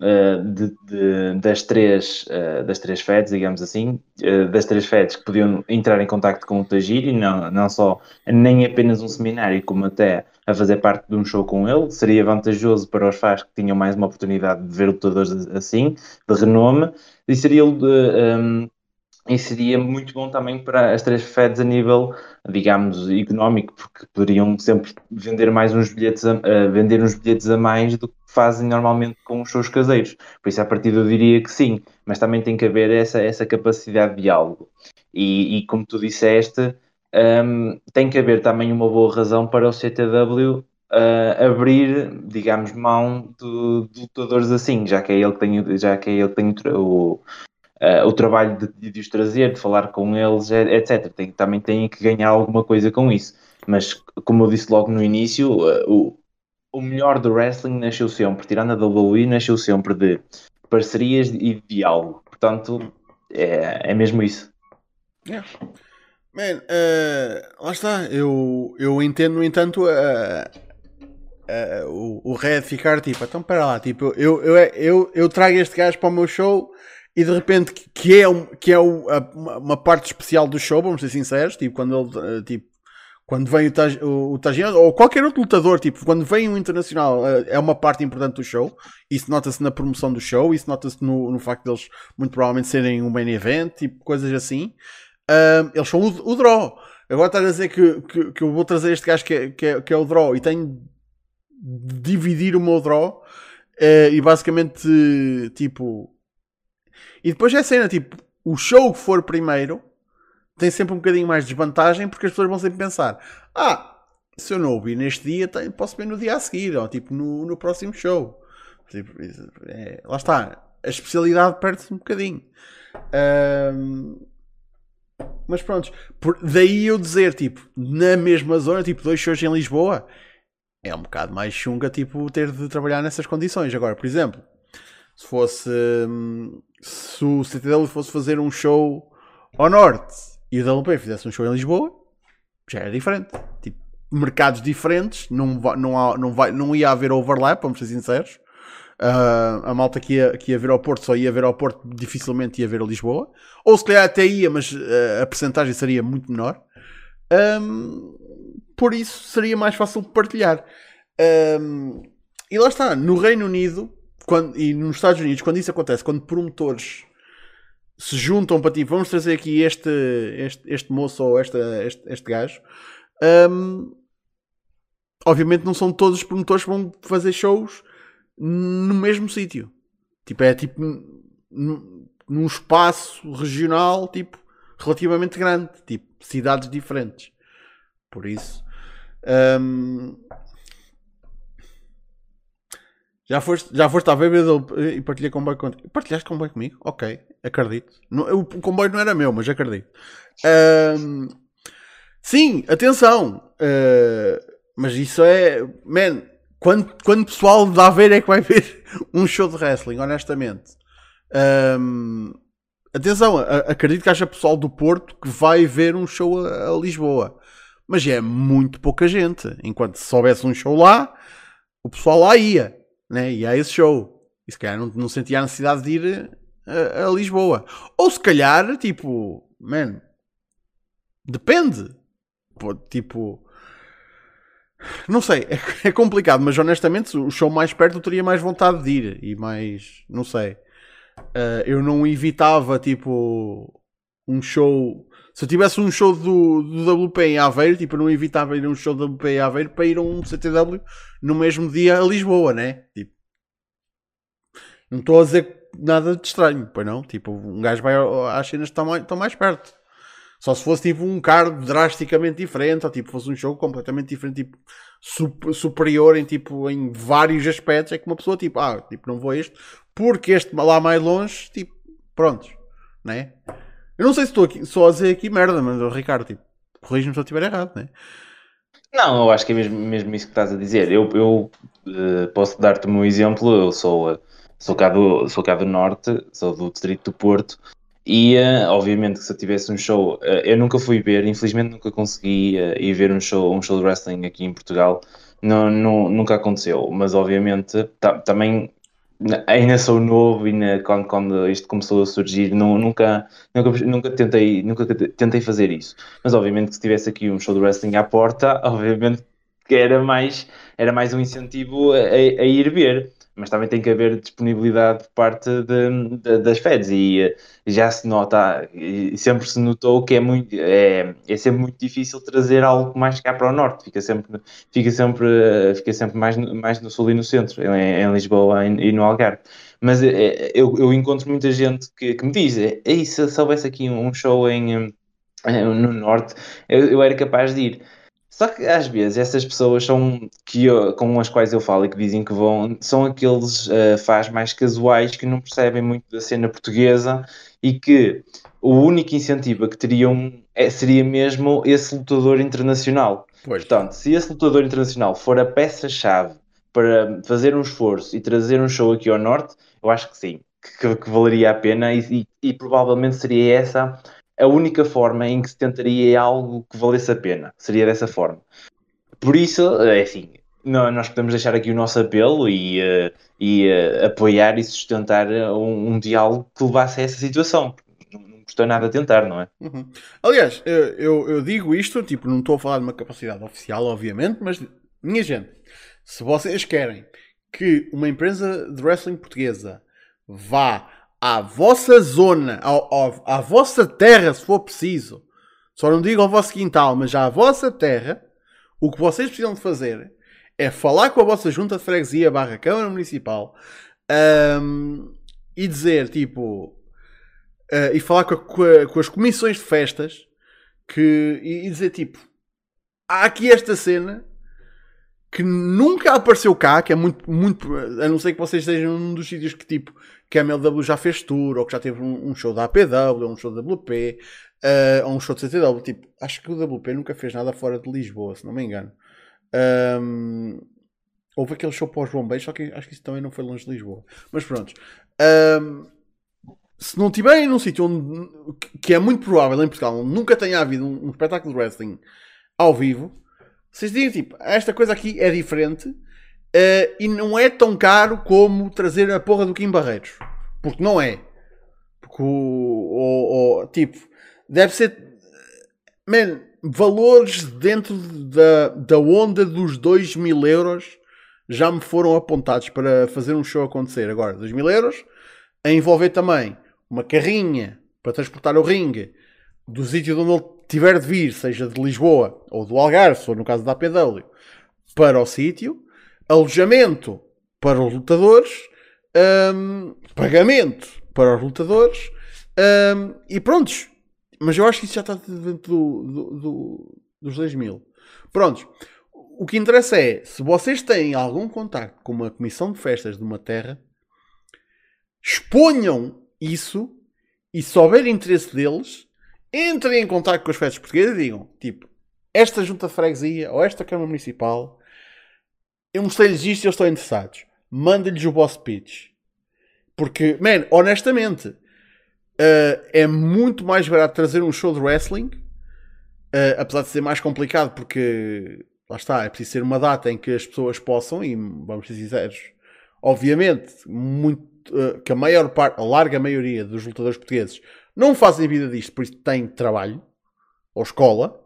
uh, de, de, das, três, uh, das três feds, digamos assim, uh, das três feds que podiam entrar em contato com o Tajiri, não, não só, nem apenas um seminário, como até a fazer parte de um show com ele, seria vantajoso para os fãs que tinham mais uma oportunidade de ver lutadores assim, de renome, e seria um, e seria muito bom também para as três Feds a nível, digamos, económico, porque poderiam sempre vender mais uns bilhetes a, uh, vender uns bilhetes a mais do que fazem normalmente com os seus caseiros. Por isso, a partir eu diria que sim, mas também tem que haver essa, essa capacidade de diálogo. E, e como tu disseste, um, tem que haver também uma boa razão para o CTW uh, eh, abrir, digamos, mão de, de, lutadores assim, já que é ele que tem, já que é ele que tem o, uh, o trabalho de, de, os trazer, de falar com eles, etc. Tem, também têm que ganhar alguma coisa com isso. Mas, como eu disse logo no início, uh, o, o melhor do wrestling nasceu sempre, tirando a WWE, nasceu sempre de parcerias e diálogo. Portanto, é, é mesmo isso. Yeah. Man, uh, lá está. Eu, eu entendo, no entanto, uh, uh, o, o Red ficar tipo, então para lá, tipo, eu, eu, eu, eu trago este gajo para o meu show e de repente que é, um, que é um, uma parte especial do show, vamos ser sinceros, tipo, quando ele tipo, quando vem o, Taj, o, ou qualquer outro lutador, tipo, quando vem um internacional, é uma parte importante do show. Isso nota-se na promoção do show, isso nota-se no, no facto deles muito provavelmente serem um main event, tipo, coisas assim. Um, eles são o, o draw. Agora estás a dizer que, que, que, eu vou trazer este gajo que é, que é, que é o draw e tenho de dividir o meu draw uh, e basicamente, tipo, e depois é a cena, tipo, o show que for primeiro tem sempre um bocadinho mais de desvantagem porque as pessoas vão sempre pensar: ah, se eu não ouvi neste dia, posso ver no dia a seguir, ou tipo no, no próximo show. Tipo, é, lá está, a especialidade perde-se um bocadinho. Um, mas pronto, por, daí eu dizer, tipo, na mesma zona, tipo, dois shows em Lisboa, é um bocado mais chunga, tipo, ter de trabalhar nessas condições. Agora, por exemplo, se fosse. Hum, se o CTW fosse fazer um show ao norte e o WP fizesse um show em Lisboa, já era diferente. Tipo, mercados diferentes, não, não, há, não, vai, não ia haver overlap, vamos ser sinceros. Uh, a malta que ia, que ia ver ao Porto só ia ver ao Porto, dificilmente ia ver a Lisboa. Ou se calhar até ia, mas uh, a percentagem seria muito menor. Um, por isso seria mais fácil partilhar. Um, e lá está, no Reino Unido, quando, e nos Estados Unidos, quando isso acontece, quando promotores se juntam para ti, vamos trazer aqui este, este, este moço ou esta, este, este gajo, um, obviamente não são todos os promotores que vão fazer shows no mesmo sítio. Tipo, é tipo num espaço regional, tipo, relativamente grande, tipo, cidades diferentes. Por isso, um, já foste, já foste à bebida e partilhei comboio contigo. Partilhaste comboio comigo? Ok, acredito. Não, o comboio não era meu, mas acredito. Um, sim, atenção. Uh, mas isso é. Man, quando, quando pessoal de Aveiro é que vai ver [LAUGHS] um show de wrestling, honestamente? Um, atenção, a, acredito que haja pessoal do Porto que vai ver um show a, a, Lisboa. Mas é muito pouca gente. Enquanto se soubesse um show lá, o pessoal lá ia. Né? Ia a esse show. E se calhar não, não sentia a necessidade de ir a, a Lisboa. Ou se calhar, tipo, man, depende. Tipo, não sei, é, [LAUGHS] é, complicado, mas honestamente o show mais perto eu teria mais vontade de ir e mais, não sei. Uh, eu não evitava tipo um show. Se eu tivesse um show do, do WP em Aveiro, tipo, eu não evitava ir a um show do WP em Aveiro para ir a um CTW no mesmo dia a Lisboa, né? Tipo, não estou a dizer nada de estranho, pois não? Tipo, um gajo vai às cenas que estão mais, estão mais perto. Só se fosse tipo um card drasticamente diferente, ou tipo fosse um jogo completamente diferente, tipo superior em tipo em vários aspectos, é que uma pessoa tipo, ah, tipo, não vou a este, porque este lá mais longe, tipo, prontos, né? Eu não sei se estou aqui, só a dizer aqui merda, mas o Ricardo, tipo, corrige-me se eu estiver errado, né? Não, eu acho que é mesmo, mesmo isso que estás a dizer. Eu, eu uh, posso dar-te meu exemplo, eu sou, uh, sou, cá do, sou cá do Norte, sou do Distrito do Porto, e obviamente que se eu tivesse um show, uh, eu nunca fui ver, infelizmente nunca consegui uh, ir ver um show, um show de wrestling aqui em Portugal, não, não, nunca aconteceu, mas obviamente também ainda sou novo e quando, quando isto começou a surgir não, nunca, nunca, nunca, tentei, nunca tentei fazer isso. Mas obviamente que se tivesse aqui um show de wrestling à porta, [LAUGHS] obviamente que era mais, era mais um incentivo a, a ir ver mas também tem que haver disponibilidade por parte de, de, das feds. E eh, já se nota e sempre se notou que é muito é, é sempre muito difícil trazer algo mais cá para o norte. Fica sempre fica sempre eh, fica sempre mais mais no sul e no centro em, em Lisboa e no Algarve. Mas é, eu, eu encontro muita gente que, que me diz se, se houvesse aqui um show em no norte eu, eu era capaz de ir só que às vezes essas pessoas são que eu, com as quais eu falo e que dizem que vão, são aqueles uh, faz mais casuais que não percebem muito da cena portuguesa e que o único incentivo que teriam é, seria mesmo esse lutador internacional. Pois. Portanto, se esse lutador internacional for a peça-chave para fazer um esforço e trazer um show aqui ao Norte, eu acho que sim, que, que valeria a pena e, e, e provavelmente seria essa a única forma em que se tentaria algo que valesse a pena. Seria dessa forma. Por isso, é assim, nós podemos deixar aqui o nosso apelo e, uh, e uh, apoiar e sustentar um, um, diálogo que levasse a essa situação. Não, custa nada tentar, não é? Uhum. Aliás, eu, eu, digo isto, tipo, não estou a falar de uma capacidade oficial, obviamente, mas, minha gente, se vocês querem que uma empresa de wrestling portuguesa vá à vossa zona, ao, à vossa terra, se for preciso, só não digo ao vosso quintal, mas à vossa terra, o que vocês precisam de fazer é falar com a vossa junta de freguesia barra Câmara Municipal um, e dizer, tipo, uh, e falar com, a, com, a, com, as comissões de festas que, e, e dizer, tipo, há aqui esta cena que nunca apareceu cá, que é muito, muito, a não ser que vocês estejam num dos sítios que tipo, que a MLW já fez tour, ou que já teve um, um show da APW, ou um show da WP, uh, ou um show de CTW, tipo, acho que o WP nunca fez nada fora de Lisboa, se não me engano. Um, houve aquele show pós bombeiros, só que acho que isso também não foi longe de Lisboa. Mas pronto. Um, se não tiverem num sítio onde, que é muito provável em Portugal, nunca tenha havido um, um espetáculo de wrestling ao vivo, vocês dizem tipo, esta coisa aqui é diferente uh, e não é tão caro como trazer a porra do Kim Barreiros. Porque não é. Porque o, o, o tipo, deve ser. Man, valores dentro da, da onda dos 2 mil euros já me foram apontados para fazer um show acontecer. Agora, 2 mil euros a envolver também uma carrinha para transportar o ringue do sítio onde ele tiver de vir, seja de Lisboa ou do Algarve, ou no caso da APW, para o sítio, alojamento para os lutadores, um, pagamento para os lutadores um, e prontos. Mas eu acho que isso já está dentro do, do, do, dos 2 mil. Prontos. O que interessa é, se vocês têm algum contacto com uma comissão de festas de uma terra, exponham isso e se houver interesse deles, entrem em contato com os festas portuguesas e digam, tipo, esta junta de freguesia ou esta Câmara Municipal eu mostrei-lhes isto e eles estão interessados. Manda-lhes o boss pitch. Porque, man, honestamente, uh, é muito mais barato trazer um show de wrestling, uh, apesar de ser mais complicado, porque lá está, é preciso ser uma data em que as pessoas possam, e vamos ser sinceros, obviamente, muito, uh, que a maior parte, a larga maioria dos lutadores portugueses não fazem vida disto, por isso têm trabalho ou escola,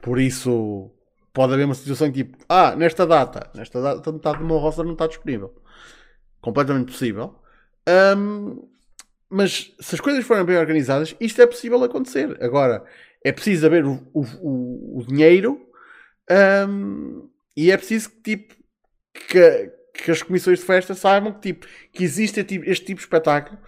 por isso pode haver uma situação tipo, ah, nesta data, nesta data metade do meu roster não está disponível. Completamente possível. Um, mas se as coisas forem bem organizadas, isto é possível acontecer. Agora, é preciso haver o, o, o dinheiro um, e é preciso que, tipo, que, que, as comissões de festa saibam que, tipo, que existe tipo, este tipo de espetáculo.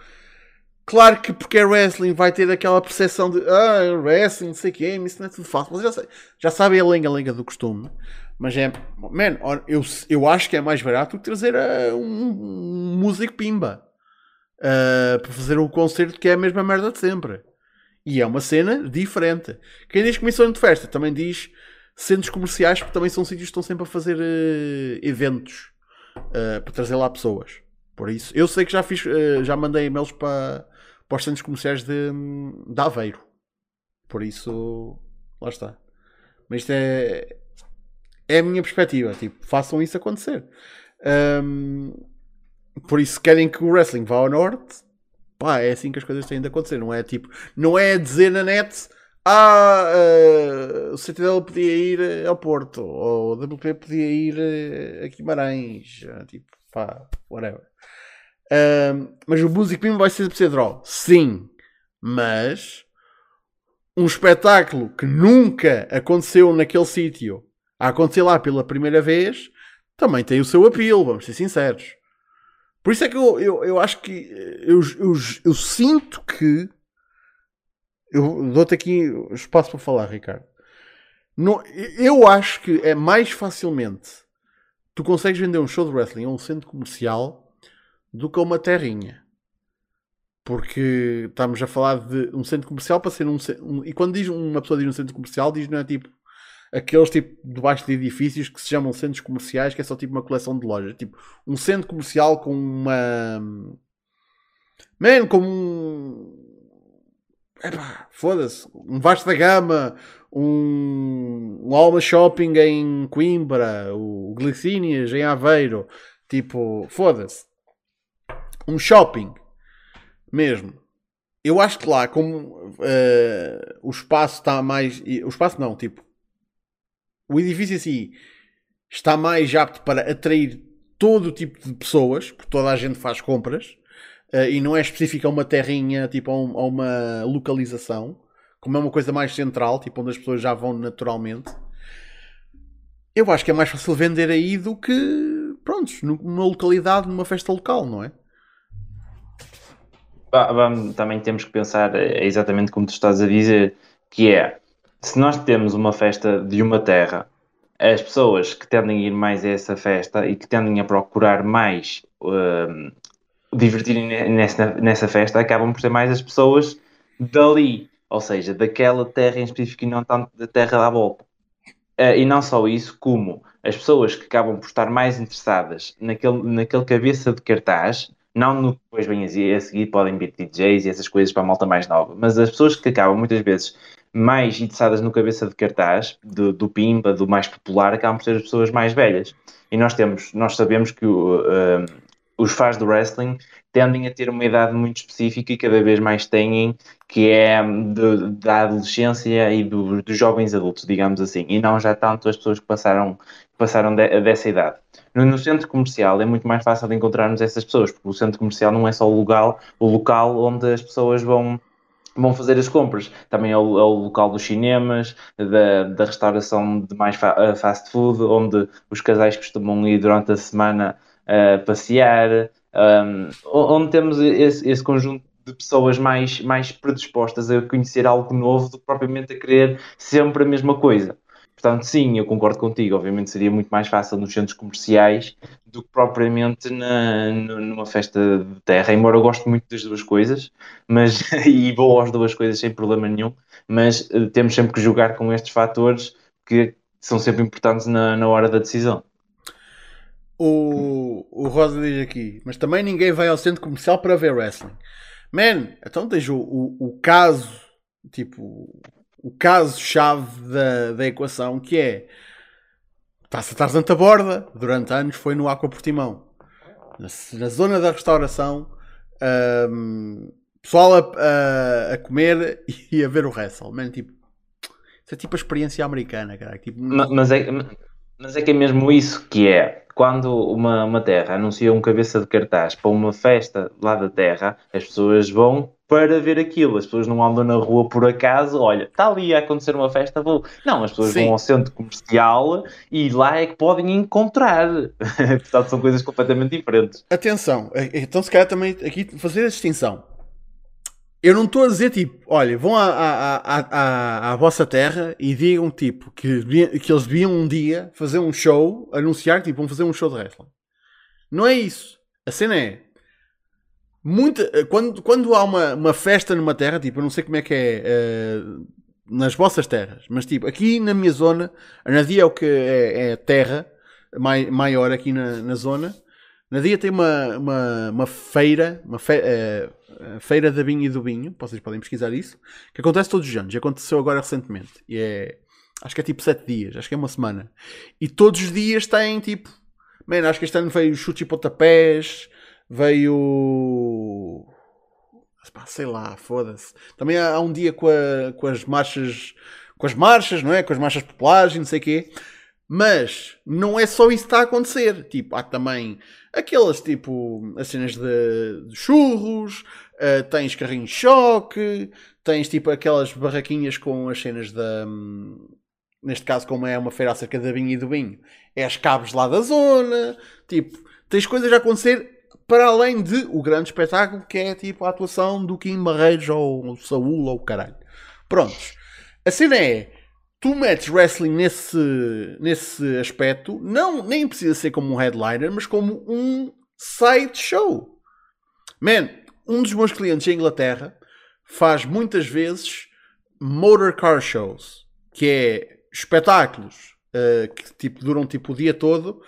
Claro que porque é wrestling vai ter aquela percepção de ah, wrestling, não sei o quê, isso não é tudo fácil. Mas já, já sabem a lenga-lenga do costume. Mas é, man, eu, eu acho que é mais barato trazer uh, um, um músico pimba uh, para fazer um concerto que é a mesma merda de sempre. E é uma cena diferente. Quem diz comissão de festa também diz centros comerciais, porque também são sítios que estão sempre a fazer uh, eventos uh, para trazer lá pessoas. Por isso, eu sei que já fiz, já mandei e-mails para, para os centros comerciais de, de Aveiro. Por isso, lá está. Mas isto é, é a minha perspectiva. Tipo, façam isso acontecer. Um, por isso, querem que o wrestling vá ao norte, pá, é assim que as coisas têm de acontecer. Não é tipo, não é dizer na net, ah, uh, o CTL podia ir ao Porto, ou o WP podia ir uh, a Guimarães, uh, tipo, pá, whatever. Mas o Music Pim vai ser ser draw, sim, mas um espetáculo que nunca aconteceu naquele sítio a acontecer lá pela primeira vez também tem o seu apelo, vamos ser sinceros. Por isso é que eu, eu, eu acho que eu, eu, eu sinto que eu dou-te aqui espaço para falar, Ricardo. Não, eu acho que é mais facilmente tu consegues vender um show de wrestling a um centro comercial do que a uma terrinha. Porque estamos a falar de um centro comercial para ser um, um e quando diz uma pessoa diz um centro comercial, diz não é tipo aqueles tipo debaixo de edifícios que se chamam centros comerciais, que é só tipo uma coleção de lojas. Tipo, um centro comercial com uma. Man, com um. Epá, foda-se. Um vasto da gama, um, um Alma Shopping em Coimbra, o Glicínias em Aveiro. Tipo, foda-se. Um shopping mesmo. Eu acho que lá, como uh, o espaço está mais. O espaço não, tipo, o edifício assim está mais apto para atrair todo o tipo de pessoas, porque toda a gente faz compras, uh, e não é específico a uma terrinha, tipo a, um, a, uma localização, como é uma coisa mais central, tipo onde as pessoas já vão naturalmente. Eu acho que é mais fácil vender aí do que, prontos, numa localidade, numa festa local, não é? Também temos que pensar é exatamente como tu estás a dizer, que é se nós temos uma festa de uma terra, as pessoas que tendem a ir mais a essa festa e que tendem a procurar mais uh, divertirem nessa, nessa festa acabam por ser mais as pessoas dali, ou seja, daquela terra em específico e não tanto da terra à volta. Uh, e não só isso, como as pessoas que acabam por estar mais interessadas naquele, naquele cabeça de cartaz, não no que depois vem a seguir, podem vir DJs e essas coisas para a malta mais nova, mas as pessoas que acabam muitas vezes mais itzadas no cabeça de cartaz, do, do Pimba, do mais popular, acabam por ser as pessoas mais velhas. E nós temos, nós sabemos que uh, os fãs do wrestling tendem a ter uma idade muito específica e cada vez mais têm, que é da adolescência e do, dos jovens adultos, digamos assim, e não já tanto as pessoas que passaram, passaram de, dessa idade. No, no, centro comercial é muito mais fácil de encontrarmos essas pessoas, porque o centro comercial não é só o local, o local onde as pessoas vão vão fazer as compras. Também é o, é o local dos cinemas, da, da restauração de mais fa eh, fast food, onde os casais costumam ir durante a semana uh, passear, um, onde temos esse, esse, conjunto de pessoas mais, mais predispostas a conhecer algo novo do que propriamente a querer sempre a mesma coisa. Portanto, sim, eu concordo contigo. Obviamente seria muito mais fácil nos centros comerciais do que propriamente na, numa festa de terra, embora eu goste muito das duas coisas, mas [LAUGHS] e vou às duas coisas sem problema nenhum, mas uh, temos sempre que jogar com estes fatores que são sempre importantes na, na hora da decisão. O, o Rosa diz aqui, mas também ninguém vai ao centro comercial para ver wrestling. Man, então tens o, o, o caso, tipo, o caso-chave da, da equação que é Taça Tarzanta Borda, durante anos foi no Aqua Portimão. Na, na zona da restauração, um, pessoal a, a, a, comer [LAUGHS] e a ver o wrestle. Man, tipo, isso é tipo a experiência americana, cara. Tipo, mas, é, mas é que é mesmo isso que é. Quando uma, uma terra anuncia um cabeça de cartaz para uma festa lá da terra, as pessoas vão para ver aquilo. As pessoas não andam na rua por acaso, olha, está ali a acontecer uma festa, vou. Não, as pessoas Sim. vão ao centro comercial e lá é que podem encontrar. [LAUGHS] Portanto, são coisas completamente diferentes. Atenção, então se calhar também aqui fazer a distinção. Eu não estou a dizer tipo, olha, vão à, à, à, à, vossa terra e digam tipo que, que eles deviam um dia fazer um show, anunciar tipo, vão fazer um show de wrestling. Não é isso. A cena é muita, quando, quando há uma, uma festa numa terra, tipo, eu não sei como é que é uh, nas vossas terras, mas tipo, aqui na minha zona, a Nadia é o que é, é terra mai, maior aqui na, na zona. Nadia tem uma, uma, uma feira, uma fe, uh, Feira da Vinha e do Vinho, vocês podem pesquisar isso, que acontece todos os anos, aconteceu agora recentemente, e é, acho que é tipo 7 dias, acho que é uma semana, e todos os dias têm tipo, man, acho que este ano veio chute e pontapés, veio, sei lá, foda-se, também há, há, um dia com, a, com as marchas, com as marchas, não é, com as marchas populares e não sei o quê, mas não é só isso que está a acontecer. Tipo, há também aquelas tipo as cenas de, de churros, Uh, tens carrinho de choque, tens tipo aquelas barraquinhas com as cenas da. Um, neste caso, como é uma feira acerca da vinho e do vinho, é as cabos lá da zona. Tipo, tens coisas a acontecer para além de o grande espetáculo que é tipo a atuação do Kim Barreiros ou o Saúl ou o caralho. Prontos. A cena é. Tu metes wrestling nesse, nesse aspecto, não, nem precisa ser como um headliner, mas como um side show. Man, um dos meus clientes em Inglaterra faz muitas vezes motor car shows, que é espetáculos uh, que tipo, duram tipo o dia todo,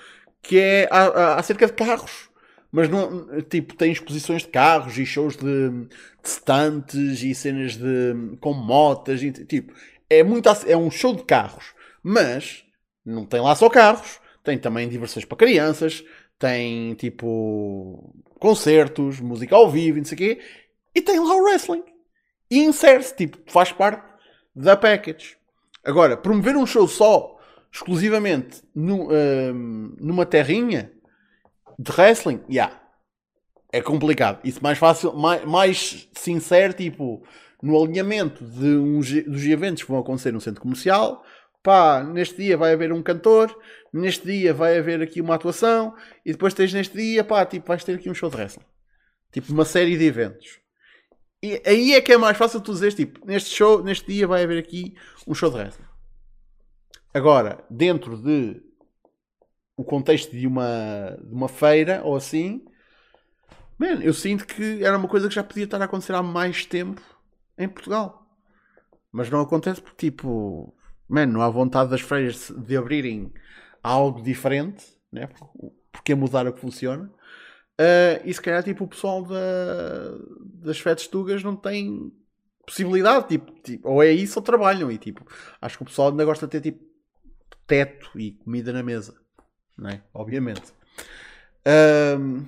que é acerca de carros. Mas não, tipo, tem exposições de carros e shows de, de estantes e cenas de, com motas. Tipo, é, muito, é um show de carros. Mas não tem lá só carros. Tem também diversões para crianças. Tem tipo concertos, música ao vivo e não sei o quê, e tem lá o wrestling. E insere-se, tipo, faz parte da package. Agora, promover um show só, exclusivamente no, um, numa terrinha de wrestling. Yeah, é complicado. Isso mais fácil, mais, mais sincero, tipo, no alinhamento de uns, dos eventos que vão acontecer no centro comercial. Pá, neste dia vai haver um cantor, neste dia vai haver aqui uma atuação e depois tens neste dia, pá, tipo, vais ter aqui um show de wrestling. Tipo, uma série de eventos. E aí é que é mais fácil tu dizeres, tipo, neste show, neste dia vai haver aqui um show de wrestling. Agora, dentro de o contexto de uma, de uma feira ou assim, man, eu sinto que era uma coisa que já podia estar a acontecer há mais tempo em Portugal. Mas não acontece porque, tipo, man, não há vontade das feiras de abrirem algo diferente, né? porque mudar o que funciona. Uh, e se calhar tipo, o pessoal da, das fetes tugas não tem possibilidade, tipo, tipo, ou é isso ou trabalham. E tipo, acho que o pessoal ainda gosta de ter tipo teto e comida na mesa, né? obviamente. Um,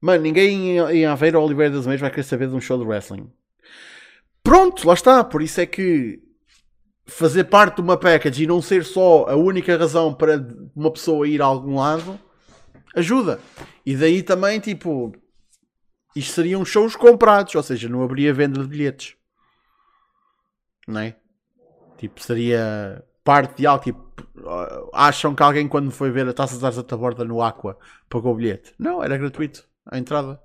mano, ninguém em Aveiro ou Oliveira das Meias vai querer saber de um show de wrestling. Pronto, lá está. Por isso é que fazer parte de uma package e não ser só a única razão para uma pessoa ir a algum lado ajuda. E daí também, tipo, isto seriam shows comprados, ou seja, não haveria venda de bilhetes, não é? Tipo, seria parte de algo. Tipo, acham que alguém, quando foi ver a taça de da borda no Aqua, pagou o bilhete? Não, era gratuito a entrada.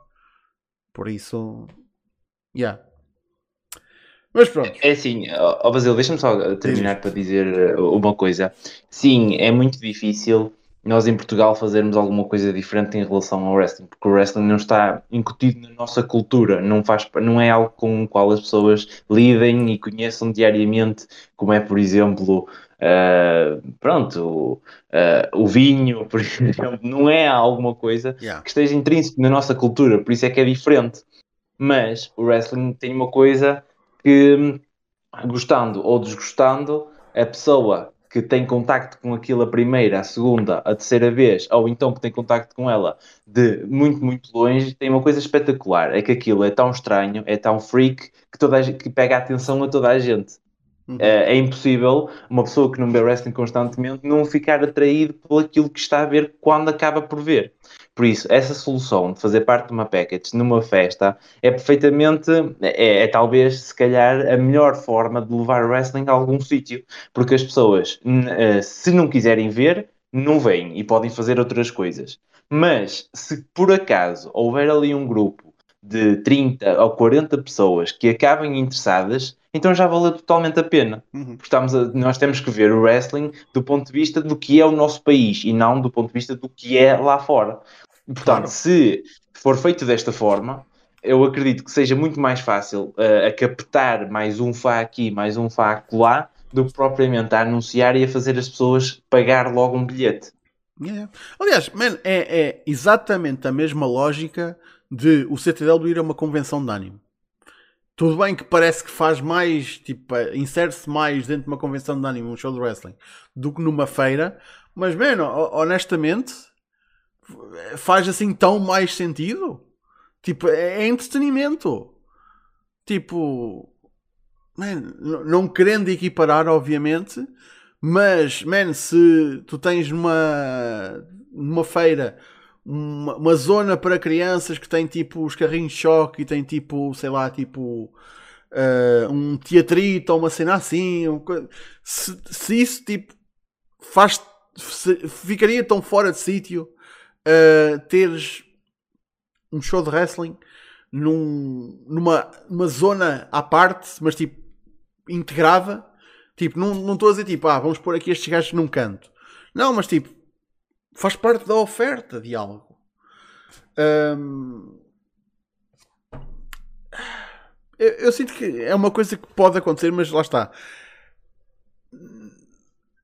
Por isso, yeah. Mas pronto. É assim, ó Basil, deixa-me só terminar para dizer uh, uma coisa. Sim, é muito difícil nós em Portugal fazermos alguma coisa diferente em relação ao wrestling, porque o wrestling não está incutido na nossa cultura, não, faz, não é algo com o qual as pessoas lidem e conheçam diariamente, como é, por exemplo, uh, pronto, uh, o vinho, [LAUGHS] por exemplo, não é alguma coisa Yeah. que esteja intrínseco na nossa cultura, por isso é que é diferente. Mas o wrestling tem uma coisa que, gostando ou desgostando, a pessoa que tem contacto com aquilo a primeira, a segunda, a terceira vez, ou então que tem contacto com ela de muito, muito longe, tem uma coisa espetacular. É que aquilo é tão estranho, é tão freak, que, toda a que pega a atenção a toda a gente. É, é impossível uma pessoa que não vê wrestling constantemente não ficar atraído por aquilo que está a ver quando acaba por ver. Por isso, essa solução de fazer parte de uma package numa festa é perfeitamente, é, é talvez, se calhar, a melhor forma de levar wrestling a algum sítio. Porque as pessoas, eh, se não quiserem ver, não vêm e podem fazer outras coisas. Mas, se por acaso houver ali um grupo de 30 ou 40 pessoas que acabem interessadas, então já valeu totalmente a pena. Uhum. Estamos a- nós temos que ver o wrestling do ponto de vista do que é o nosso país e não do ponto de vista do que é lá fora. Portanto, Claro. se for feito desta forma, eu acredito que seja muito mais fácil eh, a captar mais um fã aqui, mais um fã acolá, do que propriamente a anunciar e a fazer as pessoas pagar logo um bilhete. Yeah. Aliás, man, é, é exatamente a mesma lógica de o CTW ir a uma convenção de anime. Tudo bem que parece que faz mais, tipo, eh, insere-se mais dentro de uma convenção de anime, um show de wrestling, do que numa feira, mas, mano, honestamente, faz assim tão mais sentido. Tipo, é é entretenimento. Tipo, não querendo equiparar, obviamente, mas, man, se tu tens numa, numa feira uma, uma zona para crianças que tem tipo os carrinhos de choque e tem tipo, sei lá, tipo eh, um teatrito ou uma cena assim, coisa- se, se isso tipo faz se- ficaria tão fora de sítio eh, teres um show de wrestling num, numa, numa zona à parte, mas tipo integrada. Tipo, não estou a dizer tipo, ah, vamos pôr aqui estes gajos num canto. Não, mas tipo, faz parte da oferta de algo. Eu, eu sinto que é uma coisa que pode acontecer, mas lá está.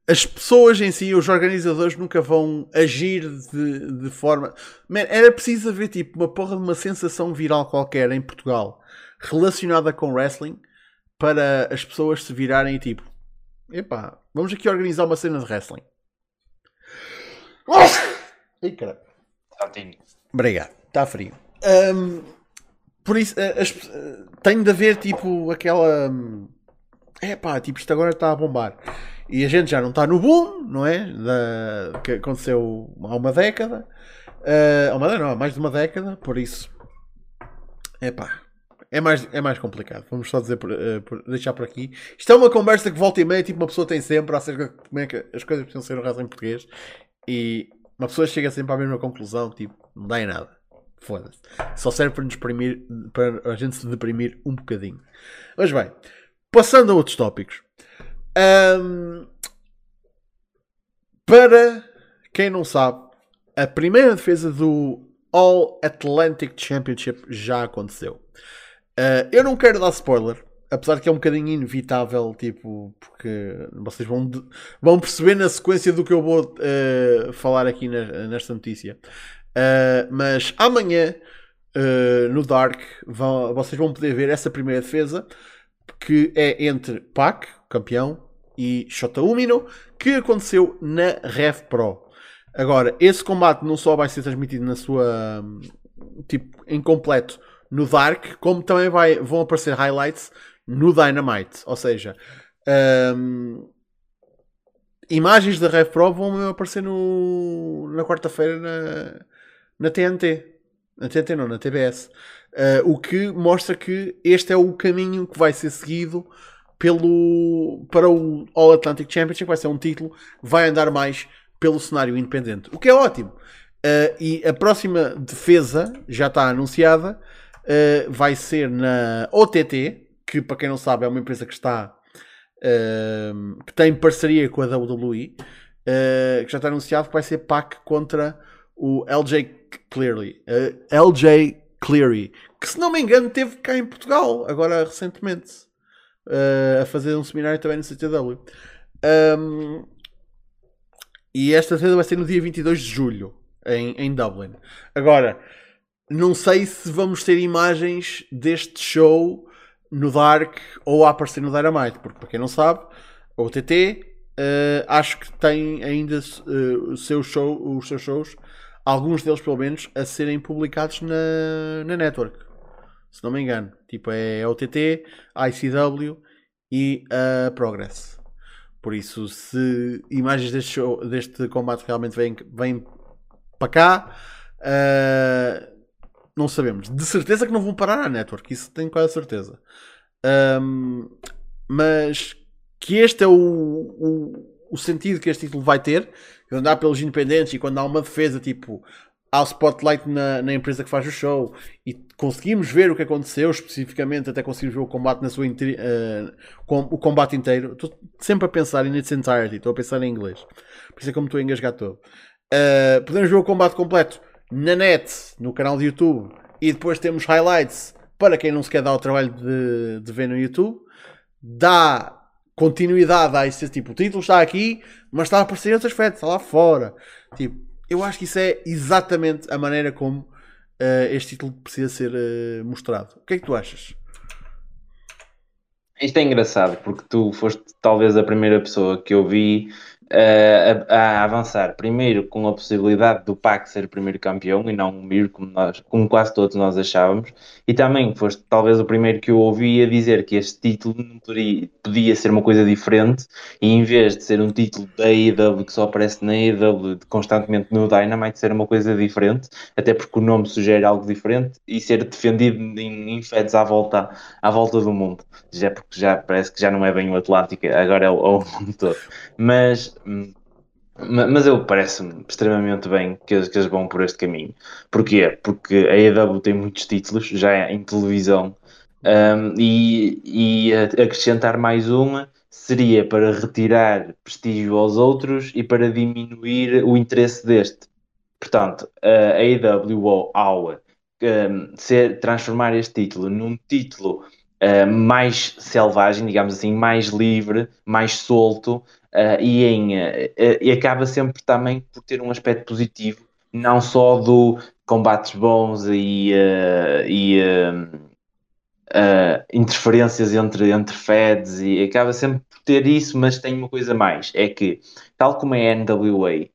As pessoas em si, os organizadores, nunca vão agir de, de forma. Man, era preciso haver tipo uma porra de uma sensação viral qualquer em Portugal relacionada com wrestling para as pessoas se virarem e tipo, epá, vamos aqui organizar uma cena de wrestling. Ai, caralho. Obrigado, está frio. Hum, por isso, eh, as eh, tem de haver tipo aquela. É pá, tipo, isto agora está a bombar. E a gente já não está no boom, não é? Da, que aconteceu há uma década. Eh, há uma década, não, há mais de uma década, por isso. É pá. É mais, é mais complicado. Vamos só dizer por, eh, por- deixar por aqui. Isto é uma conversa que volta e meia, tipo, uma pessoa tem sempre acerca de como é que as coisas precisam ser wrestling em português. E uma pessoa chega sempre à mesma conclusão, tipo, não dá em nada. Foda-se. Só serve para nos deprimir, para a gente se deprimir um bocadinho. Mas bem, passando a outros tópicos. Ahm, para quem não sabe, a primeira defesa do All Atlantic Championship já aconteceu. Ah, eu não quero dar spoiler, apesar que é um bocadinho inevitável, tipo, porque vocês vão, de- vão perceber na sequência do que eu vou ah, falar aqui na- nesta notícia. Ah, mas amanhã, ah, no Dark, vão- vocês vão poder ver essa primeira defesa, que é entre Pac, campeão, e Shota Umino, que aconteceu na Rev Pro. Agora, esse combate não só vai ser transmitido na sua tipo em completo no Dark, como também vai, vão aparecer highlights no Dynamite. Ou seja, hum, imagens da Rev Pro vão mesmo aparecer no, na quarta-feira na, na TNT. Na TNT não, na TBS. Uh, o que mostra que este é o caminho que vai ser seguido pelo, para o All Atlantic Championship, vai ser um título que vai andar mais pelo cenário independente, o que é ótimo. Uh, e a próxima defesa já está anunciada, uh, vai ser na OTT, que para quem não sabe é uma empresa que está uh, que tem parceria com a WWE. uh, que já está anunciado que vai ser Pac contra o LJ Cleary. Uh, LJ Cleary, que se não me engano teve cá em Portugal, agora recentemente, uh, a fazer um seminário também no CTW. Um, e esta cena vai ser no dia 22 de julho, em, em Dublin. Agora, não sei se vamos ter imagens deste show no Dark ou a aparecer no Dynamite, porque para quem não sabe, o TT uh, acho que tem ainda uh, o seu show, os seus shows, alguns deles pelo menos, a serem publicados na, na network. Se não me engano. Tipo, é a OTT, a ICW e a Progress. Por isso, se imagens deste, show, deste combate realmente vêm, vêm para cá, uh, não sabemos. De certeza que não vão parar à network, isso tenho quase certeza. Um, mas que este é o, o, o, sentido que este título vai ter, andar pelos independentes e quando há uma defesa, tipo, há o spotlight na, na, empresa que faz o show e conseguimos ver o que aconteceu especificamente, até conseguimos ver o combate na sua uh, com, o combate inteiro. Estou sempre a pensar em its entirety, estou a pensar em inglês. Por isso é como estou a engasgar todo. Uh, podemos ver o combate completo na net, no canal de YouTube, e depois temos highlights para quem não se quer dar o trabalho de, de ver no YouTube. Dá continuidade a esse tipo, o título está aqui, mas está a aparecer em outras fetas, está lá fora. Tipo, eu acho que isso é exatamente a maneira como uh, este título precisa ser uh, mostrado. O que é que tu achas? Isto é engraçado porque tu foste talvez a primeira pessoa que eu vi uh, a, a, avançar. Primeiro com a possibilidade do PAC ser o primeiro campeão e não o Mir, como, nós, como quase todos nós achávamos. E também foste talvez o primeiro que eu ouvi a dizer que este título não podia, podia ser uma coisa diferente e em vez de ser um título da AEW que só aparece na AEW constantemente no Dynamite, ser uma coisa diferente, até porque o nome sugere algo diferente e ser defendido em, em feds à volta, à volta do mundo. Já porque já parece que já não é bem o Atlântico, agora é o, é o mundo todo. Mas mas eu parece-me extremamente bem que eles, que eles vão por este caminho. Porquê? Porque a EW tem muitos títulos já é em televisão um, e, e acrescentar mais uma seria para retirar prestígio aos outros e para diminuir o interesse deste. Portanto, a AEW ao um, ser, transformar este título num título uh, mais selvagem, digamos assim, mais livre, mais solto, uh, e, em, uh, e acaba sempre também por ter um aspecto positivo, não só do combates bons e, e interferências entre, entre feds, e acaba sempre por ter isso, mas tem uma coisa mais, é que, tal como a NWA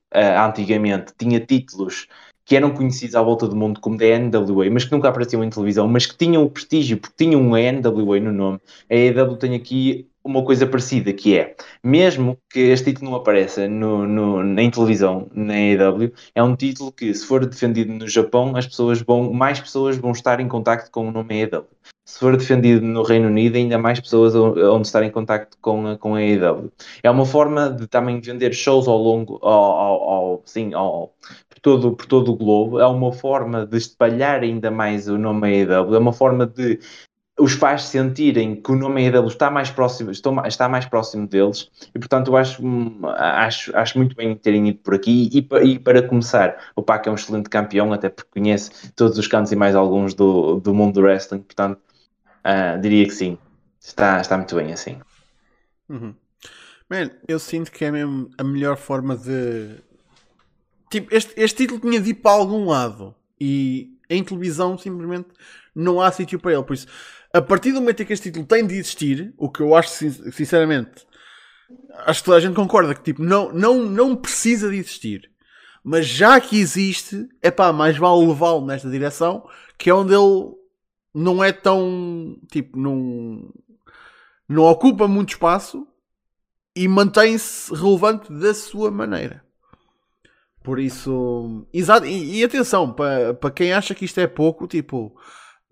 antigamente tinha títulos que eram conhecidos à volta do mundo como da NWA, mas que nunca apareciam em televisão, mas que tinham o prestígio porque tinham uma NWA no nome, a AEW tem aqui uma coisa parecida, que é, mesmo que este título não apareça no, no, em televisão, na AEW, é um título que, se for defendido no Japão, as pessoas vão, mais pessoas vão estar em contacto com o nome AEW. Se for defendido no Reino Unido, ainda mais pessoas vão estar em contacto com, a, com a AEW. É uma forma de também vender shows ao longo, ao, ao, ao sim, ao, todo, por todo o globo. É uma forma de espalhar ainda mais o nome AEW. É uma forma de os faz sentirem que o nome AEW está mais próximo, está mais próximo deles e portanto eu acho, acho, acho muito bem terem ido por aqui e, e para começar, o Pac é um excelente campeão, até porque conhece todos os cantos e mais alguns do, do mundo do wrestling, portanto uh, diria que sim, está, está muito bem assim. Uhum. Man, eu sinto que é mesmo a melhor forma de tipo, este, este título tinha de ir para algum lado e em televisão simplesmente não há sítio para ele, por isso a partir do momento em que este título tem de existir, o que eu acho sinceramente, acho que toda a gente concorda que tipo, não, não, não precisa de existir. Mas já que existe, é pá, mais vale levá-lo nesta direção, que é onde ele não é tão tipo, não, não ocupa muito espaço e mantém-se relevante da sua maneira. Por isso, exato, e, e atenção, para, quem acha que isto é pouco, tipo,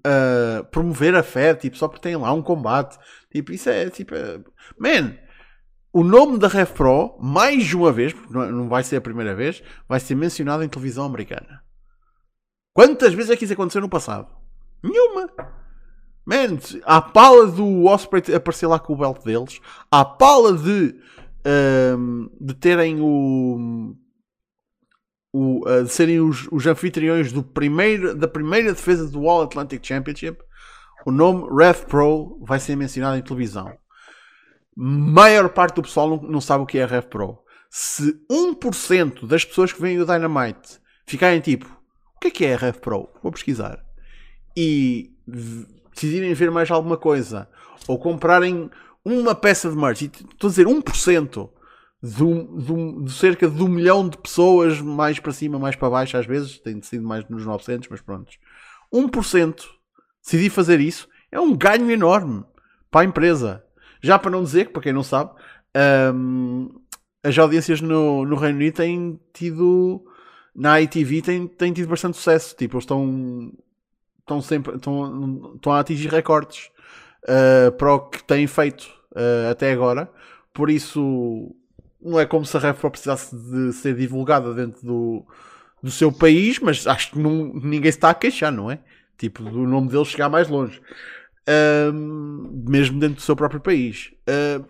uh, promover a fé, tipo, só porque tem lá um combate. Tipo, isso é tipo. Uh, man, o nome da Rev Pro, mais uma vez, porque não vai ser a primeira vez, vai ser mencionado em televisão americana. Quantas vezes é que isso aconteceu no passado? Nenhuma! Man, a pala do Osprey aparecer lá com o belt deles, a pala de um, de terem o. o uh, de serem os, os anfitriões do primeiro, da primeira defesa do All Atlantic Championship, o nome Rev Pro vai ser mencionado em televisão. Maior parte do pessoal não, não sabe o que é Rev Pro. Se 1% das pessoas que veem o Dynamite ficarem tipo, o que é que é Rev Pro? Vou pesquisar. E decidirem ver mais alguma coisa, ou comprarem uma peça de merch, estou a dizer 1% de, de cerca de um milhão de pessoas, mais para cima, mais para baixo, às vezes, tem sido mais nos 900, mas pronto. 1% decidir fazer isso é um ganho enorme para a empresa. Já para não dizer que, para quem não sabe, um, as audiências no, no Reino Unido têm tido na ITV têm, têm tido bastante sucesso. Tipo, eles estão, estão sempre estão, estão a atingir recordes uh, para o que têm feito uh, até agora. Por isso, não é como se a RevPro precisasse de ser divulgada dentro do, do seu país, mas acho que não, ninguém se está a queixar, não é? Tipo, do nome deles chegar mais longe. Uh, mesmo dentro do seu próprio país. Uh,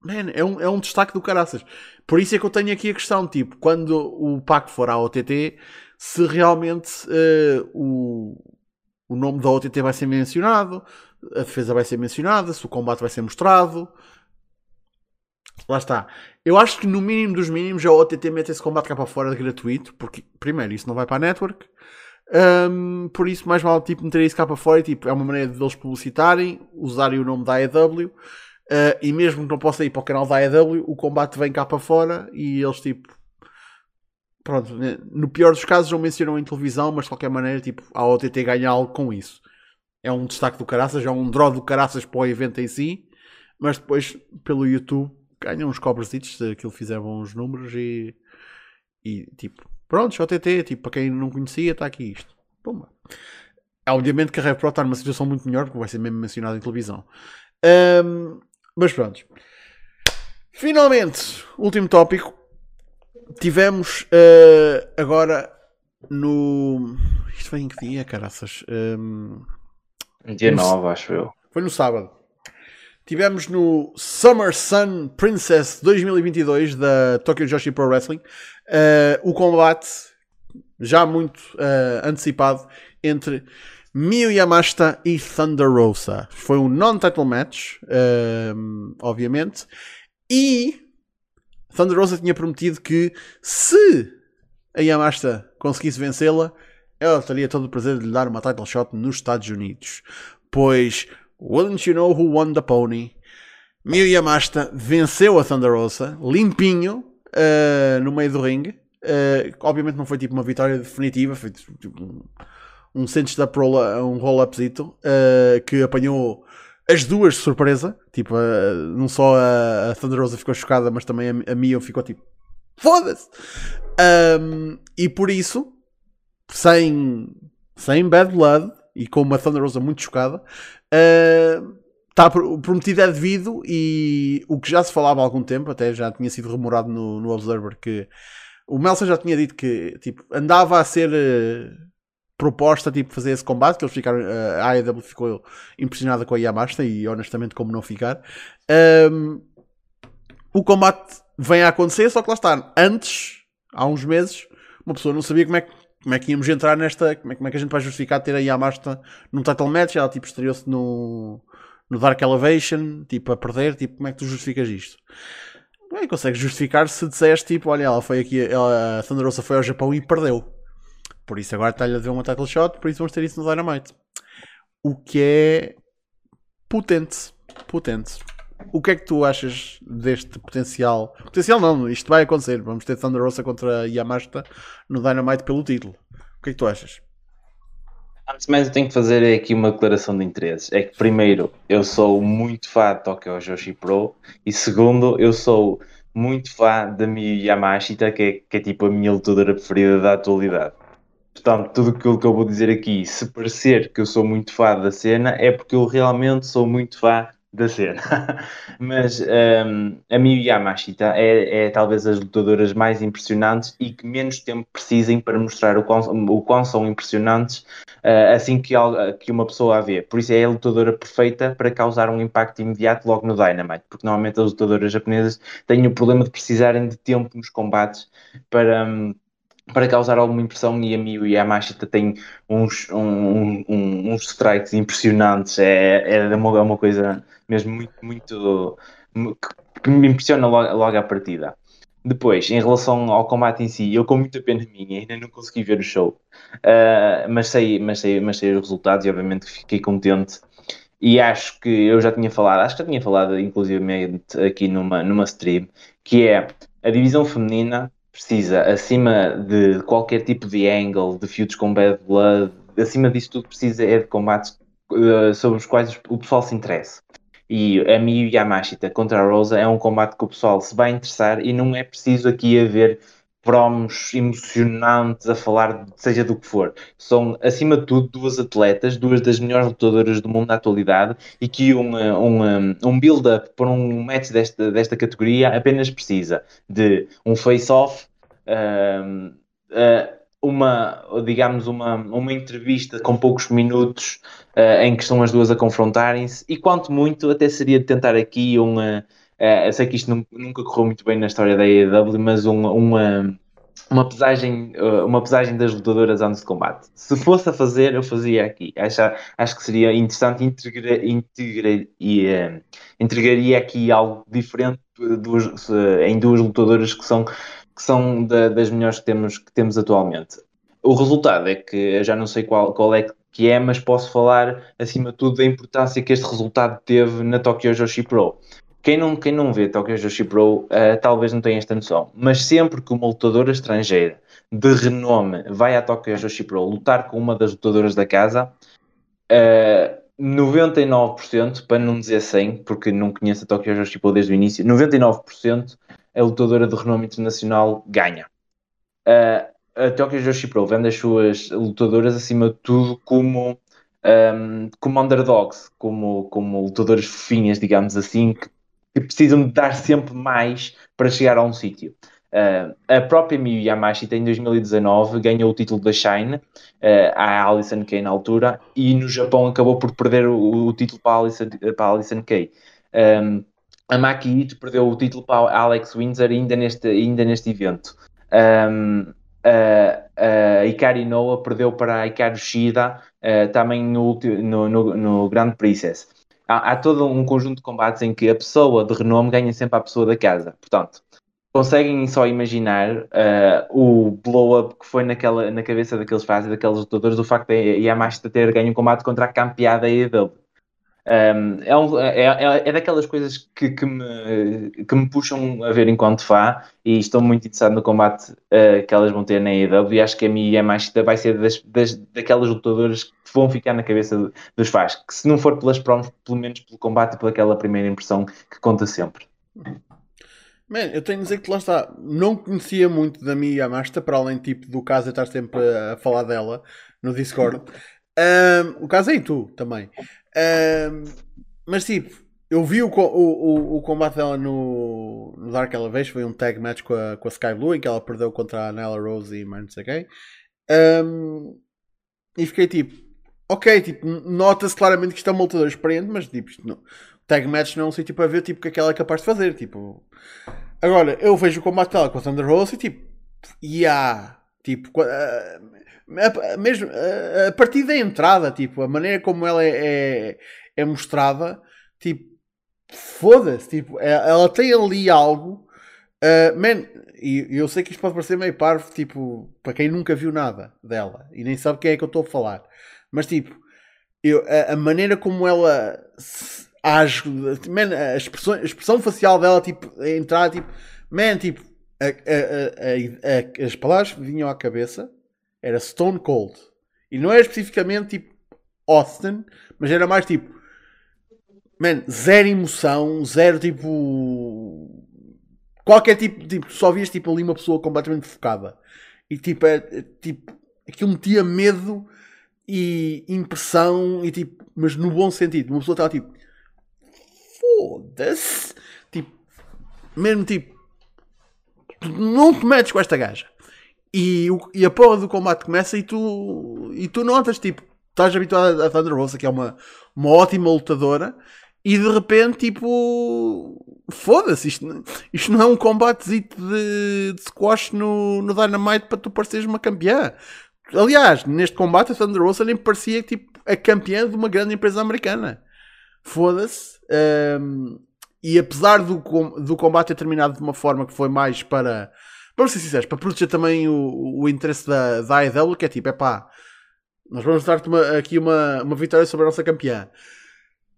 man, é um, é um destaque do caraças. Por isso é que eu tenho aqui a questão, tipo, quando o PAC for à OTT, se realmente uh, o, o nome da OTT vai ser mencionado, a defesa vai ser mencionada, se o combate vai ser mostrado. Lá está. Eu acho que no mínimo dos mínimos a OTT mete esse combate cá para fora gratuito, porque primeiro isso não vai para a network. Um, por isso mais vale tipo, meter isso cá para fora tipo, é uma maneira de eles publicitarem, usarem o nome da AEW uh, e mesmo que não possa ir para o canal da AEW, o combate vem cá para fora e eles tipo pronto, né, no pior dos casos não mencionam em televisão, mas de qualquer maneira tipo, a OTT ganha algo com isso é um destaque do caraças, é um draw do caraças para o evento em si, mas depois pelo YouTube ganham uns cobresitos se aquilo fizer bons números e, e tipo, pronto, JTT, tipo, para quem não conhecia, está aqui isto. Pumba. Obviamente que a RevPro está numa situação muito melhor, porque vai ser mesmo mencionado em televisão. Um, mas pronto. Finalmente, último tópico. Tivemos uh, agora no. Isto foi em que dia, caraças? Um, Dia 9, acho eu. Foi no sábado. Tivemos no Summer Sun Princess 2022 da Tokyo Joshi Pro Wrestling uh, o combate já muito uh, antecipado entre Miyu Yamashita e Thunder Rosa. Foi um non-title match, uh, obviamente, e Thunder Rosa tinha prometido que se a Yamashita conseguisse vencê-la, ela teria todo o prazer de lhe dar uma title shot nos Estados Unidos. Pois, wouldn't you know who won the pony? Miyu Yamashita venceu a Thunder Rosa, limpinho, uh, no meio do ringue. Uh, obviamente não foi tipo uma vitória definitiva, foi tipo um, um da prola, um roll-upzito, uh, que apanhou as duas de surpresa. Tipo, uh, não só a, a, Thunder Rosa ficou chocada, mas também a, a Mia ficou tipo, foda-se! Um, e por isso, sem, sem bad blood e com uma Thunder Rosa muito chocada, está uh, prometido é devido e o que já se falava há algum tempo, até já tinha sido remorado no, no Observer, que o Melson já tinha dito que tipo, andava a ser uh, proposta tipo, fazer esse combate, que eles ficaram, uh, a AEW ficou impressionada com a Yamashita e honestamente como não ficar. Um, o combate vem a acontecer, só que lá está, antes, há uns meses, uma pessoa não sabia como é que como é que íamos entrar nesta. Como é, como é que a gente vai justificar ter a Yamasta num title match? Ela tipo estreou-se no, no Dark Elevation, tipo a perder. Tipo, como é que tu justificas isto? Bem, consegues justificar se disseste tipo, olha, ela foi aqui, ela, a Thunder Rosa foi ao Japão e perdeu. Por isso agora está-lhe a ver uma title shot, por isso vamos ter isso no Dynamite. O que é potente. Potente. O que é que tu achas deste potencial? Potencial não, isto vai acontecer. Vamos ter Thunder Rosa contra Yamashita no Dynamite pelo título. O que é que tu achas? Antes de mais, eu tenho que fazer aqui uma declaração de interesses. É que, primeiro, eu sou muito fã de Tokyo Joshi Pro, e segundo, eu sou muito fã da Miyu Yamashita, que é, que é tipo a minha lutadora preferida da atualidade. Portanto, tudo aquilo que eu vou dizer aqui, se parecer que eu sou muito fã da cena, é porque eu realmente sou muito fã da [LAUGHS] cena. Mas um, a Miyu Yamashita é, é talvez as lutadoras mais impressionantes e que menos tempo precisem para mostrar o quão, o quão são impressionantes uh, assim que, que uma pessoa a vê. Por isso é a lutadora perfeita para causar um impacto imediato logo no Dynamite, porque normalmente as lutadoras japonesas têm o problema de precisarem de tempo nos combates para. Um, para causar alguma impressão e a Miyu Yamashita tem uns, um, um, uns strikes impressionantes é, é, uma, é uma coisa mesmo muito, muito que me impressiona logo, logo à partida. Depois, em relação ao combate em si, eu com muita pena minha ainda não consegui ver o show, uh, mas, sei, mas, sei, mas sei os resultados e obviamente fiquei contente. E acho que eu já tinha falado, acho que já tinha falado inclusive aqui numa, numa stream, que é a divisão feminina precisa, acima de qualquer tipo de angle, de feuds com bad blood, acima disso tudo precisa é de combates uh, sobre os quais o pessoal se interessa. E a Miyu Yamashita contra a Rosa é um combate que o pessoal se vai interessar e não é preciso aqui haver promos emocionantes a falar, seja do que for. São, acima de tudo, duas atletas, duas das melhores lutadoras do mundo na atualidade e que um, um, build-up para um match desta, desta categoria apenas precisa de um face-off, uma, digamos, uma, uma entrevista com poucos minutos uh, em que estão as duas a confrontarem-se e quanto muito até seria de tentar aqui uma Uh, eu sei que isto nunca correu muito bem na história da AEW, mas uma, uma, uma, pesagem, uh, uma pesagem das lutadoras antes de combate. Se fosse a fazer, eu fazia aqui. Acho, acho que seria interessante integrar, integrar, e, uh, integraria aqui algo diferente duas, em duas lutadoras que são, que são da, das melhores que temos, que temos atualmente. O resultado é que eu já não sei qual, qual é que é, mas posso falar acima de tudo da importância que este resultado teve na Tokyo Joshi Pro. Quem não, quem não vê Tokyo Joshi Pro uh, talvez não tenha esta noção, mas sempre que uma lutadora estrangeira de renome vai à Tokyo Joshi Pro lutar com uma das lutadoras da casa, uh, 99%, para não dizer 100%, porque não conheço a Tokyo Joshi Pro desde o início, 99% a lutadora de renome internacional ganha. Uh, a Tokyo Joshi Pro vende as suas lutadoras acima de tudo como um, como underdogs, como, como lutadoras fofinhas, digamos assim, que que precisam de dar sempre mais para chegar a um sítio. Uh, a própria Miyu Yamashita em 2019 ganhou o título da Shine uh, à Alison Kay na altura e no Japão acabou por perder o, o título para a Alison, para Alison Kay. Um, a Maki Ito perdeu o título para a Alex Windsor ainda neste, ainda neste evento. Um, a, a Ikari Noah perdeu para a Ikari Shida uh, também no, no, no, no Grand Princess há, há, todo um conjunto de combates em que a pessoa de renome ganha sempre a pessoa da casa. Portanto, conseguem só imaginar uh, o blow-up que foi naquela, na cabeça daqueles fazes, daqueles lutadores, o facto de Yamashita ter ganho um combate contra a campeada AEW. Um, é, um, é, é, é, daquelas coisas que, que, me, que me puxam a ver enquanto fã e estou muito interessado no combate uh, que elas vão ter na AEW e acho que a minha é mais vai ser das, das, daquelas lutadoras que vão ficar na cabeça dos fãs, que se não for pelas promos, pelo menos pelo combate e pelaquela primeira impressão que conta sempre. Man, eu tenho de dizer que lá está, não conhecia muito da Mia Yamasta, para além tipo do caso de estar sempre a falar dela no Discord. [LAUGHS] Um, o caso é em tu também. Mas tipo, eu vi o, o, o, combate dela no, no Dark Elevation, foi um tag match com a, com a Sky Blue, em que ela perdeu contra a Nella Rose e mais não sei quem. Um, e fiquei tipo, ok, tipo, nota-se claramente que isto é uma lutadora experiente, mas tipo, não, tag match não é um sítio para ver tipo, o que é que ela é capaz de fazer. Tipo, agora, eu vejo o combate dela com a Thunder Rose e tipo, yeah, tipo, uh, a, mesmo, a, a partir da entrada, tipo, a maneira como ela é, é, é mostrada, tipo, foda-se, tipo, é, ela tem ali algo. Uh, man, e eu sei que isto pode parecer meio parvo, tipo, para quem nunca viu nada dela e nem sabe quem é que eu estou a falar, mas tipo, eu, a, a maneira como ela age, man, a, expressão, a expressão facial dela, tipo, a entrar, tipo, man, tipo, a, as palavras vinham à cabeça era Stone Cold. E não era especificamente tipo Austin, mas era mais tipo. Man, zero emoção, zero tipo. Qualquer tipo. tipo só vias tipo, ali uma pessoa completamente focada. E tipo, é, é, tipo aquilo metia medo e impressão, e tipo, mas no bom sentido. Uma pessoa estava tipo. foda-se. Tipo, mesmo tipo, não te metes com esta gaja. E, e a porra do combate começa e tu, e tu notas, tipo, estás habituado a Thunder Rosa, que é uma, uma ótima lutadora, e de repente, tipo, foda-se, isto, isto não é um combate de, de squash no, no Dynamite para tu pareceres uma campeã. Aliás, neste combate a Thunder Rosa nem parecia tipo a campeã de uma grande empresa americana. Foda-se. Um, e apesar do, do combate ter terminado de uma forma que foi mais para, vamos ser sinceros, para proteger também o, o interesse da, da AEW, que é tipo, é pá, nós vamos dar-te aqui uma, uma vitória sobre a nossa campeã.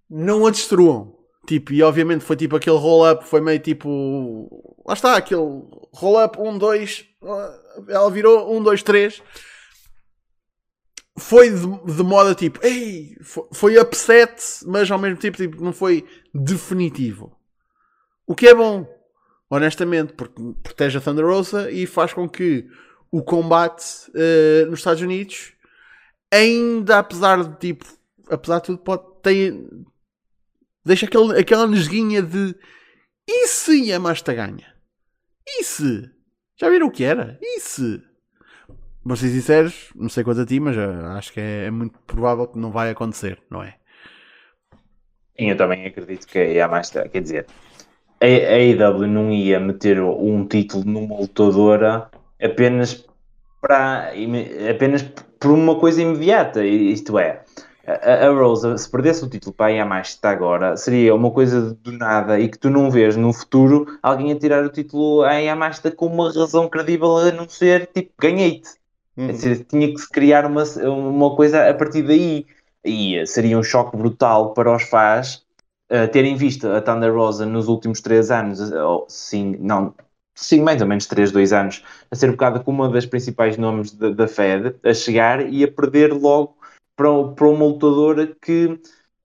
Não a destruam. Tipo, e obviamente foi tipo aquele roll-up, foi meio tipo. Lá está, aquele roll-up 1, 2. Ela virou 1, 2, 3 foi de, de moda tipo, ei, foi, foi upset, mas ao mesmo tempo tipo, não foi definitivo. O que é bom, honestamente, porque protege a Thunder Rosa e faz com que o combate uh, nos Estados Unidos, ainda apesar de tipo, apesar de tudo, pode ter, deixa aquele, aquela nesguinha de e se a Masta ganha? E se? Já viram o que era? E se? Vou ser sinceros, não sei quanto a ti, mas eh, acho que é, é, muito provável que não vai acontecer, não é? Eu também acredito que há mais. Quer dizer, a AEW não ia meter um título numa lutadora apenas para apenas por uma coisa imediata, isto é, a, Rosa, se perdesse o título para a Yamashita agora, seria uma coisa do nada e que tu não vês no futuro alguém a tirar o título a Yamashita com uma razão credível a não ser tipo, ganhei-te. Uhum. Dizer, tinha que se criar uma, uma coisa a partir daí. E seria um choque brutal para os fãs terem visto a Thunder Rosa nos últimos três anos, ou sim, não, sim, mais ou menos três, dois anos, a ser bocada como uma das principais nomes da, da Fed, a chegar e a perder logo para, para uma lutadora que,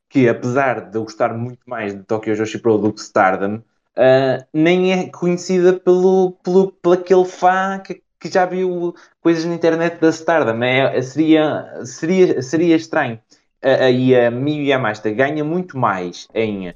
que, apesar de eu gostar muito mais de Tokyo Joshi Pro do que Stardom, uh, nem é conhecida pelo, pelo, pelo aquele fã que, que já viu coisas na internet da Stardom. É, seria, seria, seria estranho. Uh, e a Miyu Yamashita ganha muito mais em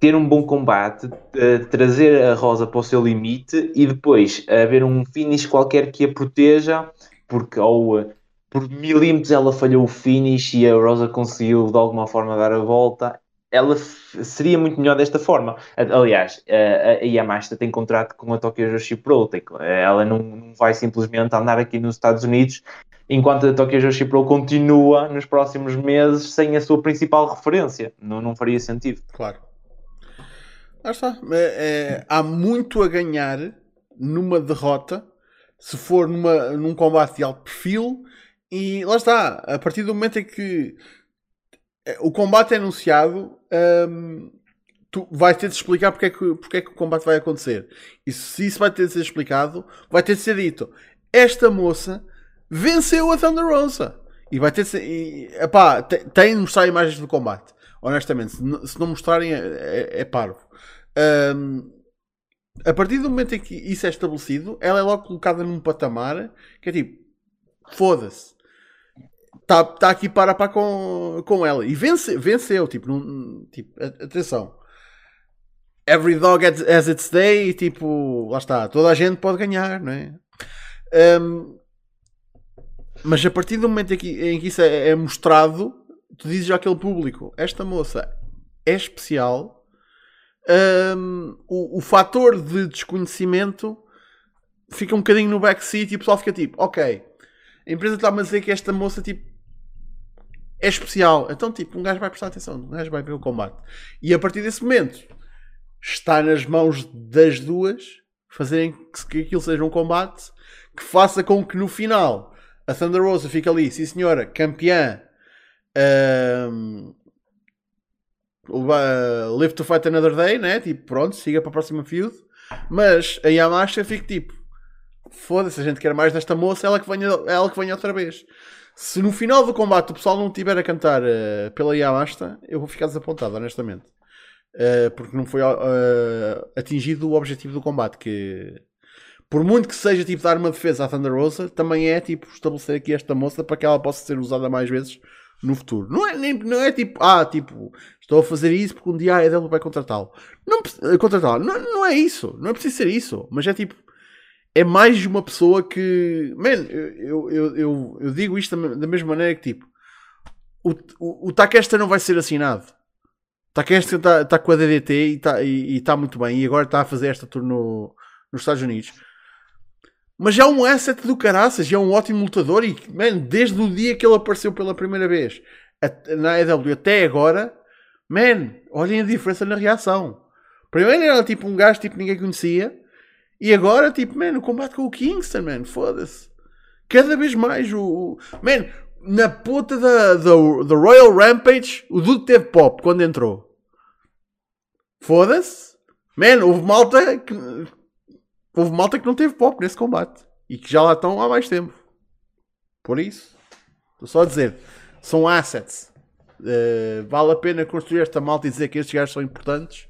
ter um bom combate, uh, trazer a Rosa para o seu limite e depois haver um finish qualquer que a proteja, porque ou uh, por milímetros ela falhou o finish e a Rosa conseguiu de alguma forma dar a volta ela seria muito melhor desta forma. Aliás, a Yamashita tem contrato com a Tokyo Joshi Pro, ela não, vai simplesmente andar aqui nos Estados Unidos enquanto a Tokyo Joshi Pro continua nos próximos meses sem a sua principal referência. Não, não faria sentido. Claro. Lá está. É, é, há muito a ganhar numa derrota se for numa, num combate de alto perfil e lá está. A partir do momento em que o combate é anunciado, um, tu vais ter de explicar porque é, que, porque é que o combate vai acontecer. E se isso vai ter de ser explicado, vai ter de ser dito: esta moça venceu a Thunder Rosa. E vai ter. E, epá, tem, de mostrar imagens do combate. Honestamente, se, se não mostrarem, é, é, é parvo. Um, a partir do momento em que isso é estabelecido, ela é logo colocada num patamar que é tipo: foda-se está tá aqui para para com, com ela. E vence, venceu, tipo, num, tipo, atenção. Every dog has its day, e tipo, lá está, toda a gente pode ganhar, não é? Um, mas a partir do momento em que, em que isso é, é, mostrado, tu dizes àquele público: esta moça é especial. Um, o, o fator de desconhecimento fica um bocadinho no backseat e o pessoal fica tipo: ok, a empresa está-me a dizer que esta moça tipo, é especial. Então, tipo, um gajo vai prestar atenção, um gajo vai ver o combate. E a partir desse momento, está nas mãos das duas fazerem que aquilo seja um combate que faça com que no final a Thunder Rosa fique ali, sim senhora, campeã. Um, live to fight another day, né? Tipo, pronto, siga para a próxima feud. Mas a Yamashita fica tipo, foda-se, a gente quer mais desta moça, ela que venha, ela que venha outra vez. Se no final do combate o pessoal não estiver a cantar uh, pela Yamasta, eu vou ficar desapontado, honestamente. Uh, porque não foi uh, atingido o objetivo do combate. Que por muito que seja tipo dar uma defesa à Thunder Rosa, também é tipo estabelecer aqui esta moça para que ela possa ser usada mais vezes no futuro. Não é, nem, não é tipo, ah, tipo, estou a fazer isso porque um dia a AEW vai contratá-lo. Não, contratá-lo. Não, não é isso. Não é preciso ser isso. Mas é tipo, é mais uma pessoa que. Man, eu, eu, eu, eu digo isto da mesma maneira que tipo, o, o, o Takesta não vai ser assinado. Takesta está tá com a DDT e está e, e tá muito bem. E agora está a fazer esta tour no, nos Estados Unidos. Mas é um asset do caraças, é um ótimo lutador e, man, desde o dia que ele apareceu pela primeira vez na AEW até agora, man, olhem a diferença na reação. Primeiro era tipo um gajo tipo ninguém conhecia e agora tipo, man, o combate com o Kingston, man, foda-se. Cada vez mais o, man, na puta da, da, da Royal Rampage, o Dude teve pop quando entrou. Foda-se. Man, houve malta que houve malta que não teve pop nesse combate e que já lá estão há mais tempo. Por isso, estou só a dizer, são assets. Uh, vale a pena construir esta malta e dizer que estes gajos são importantes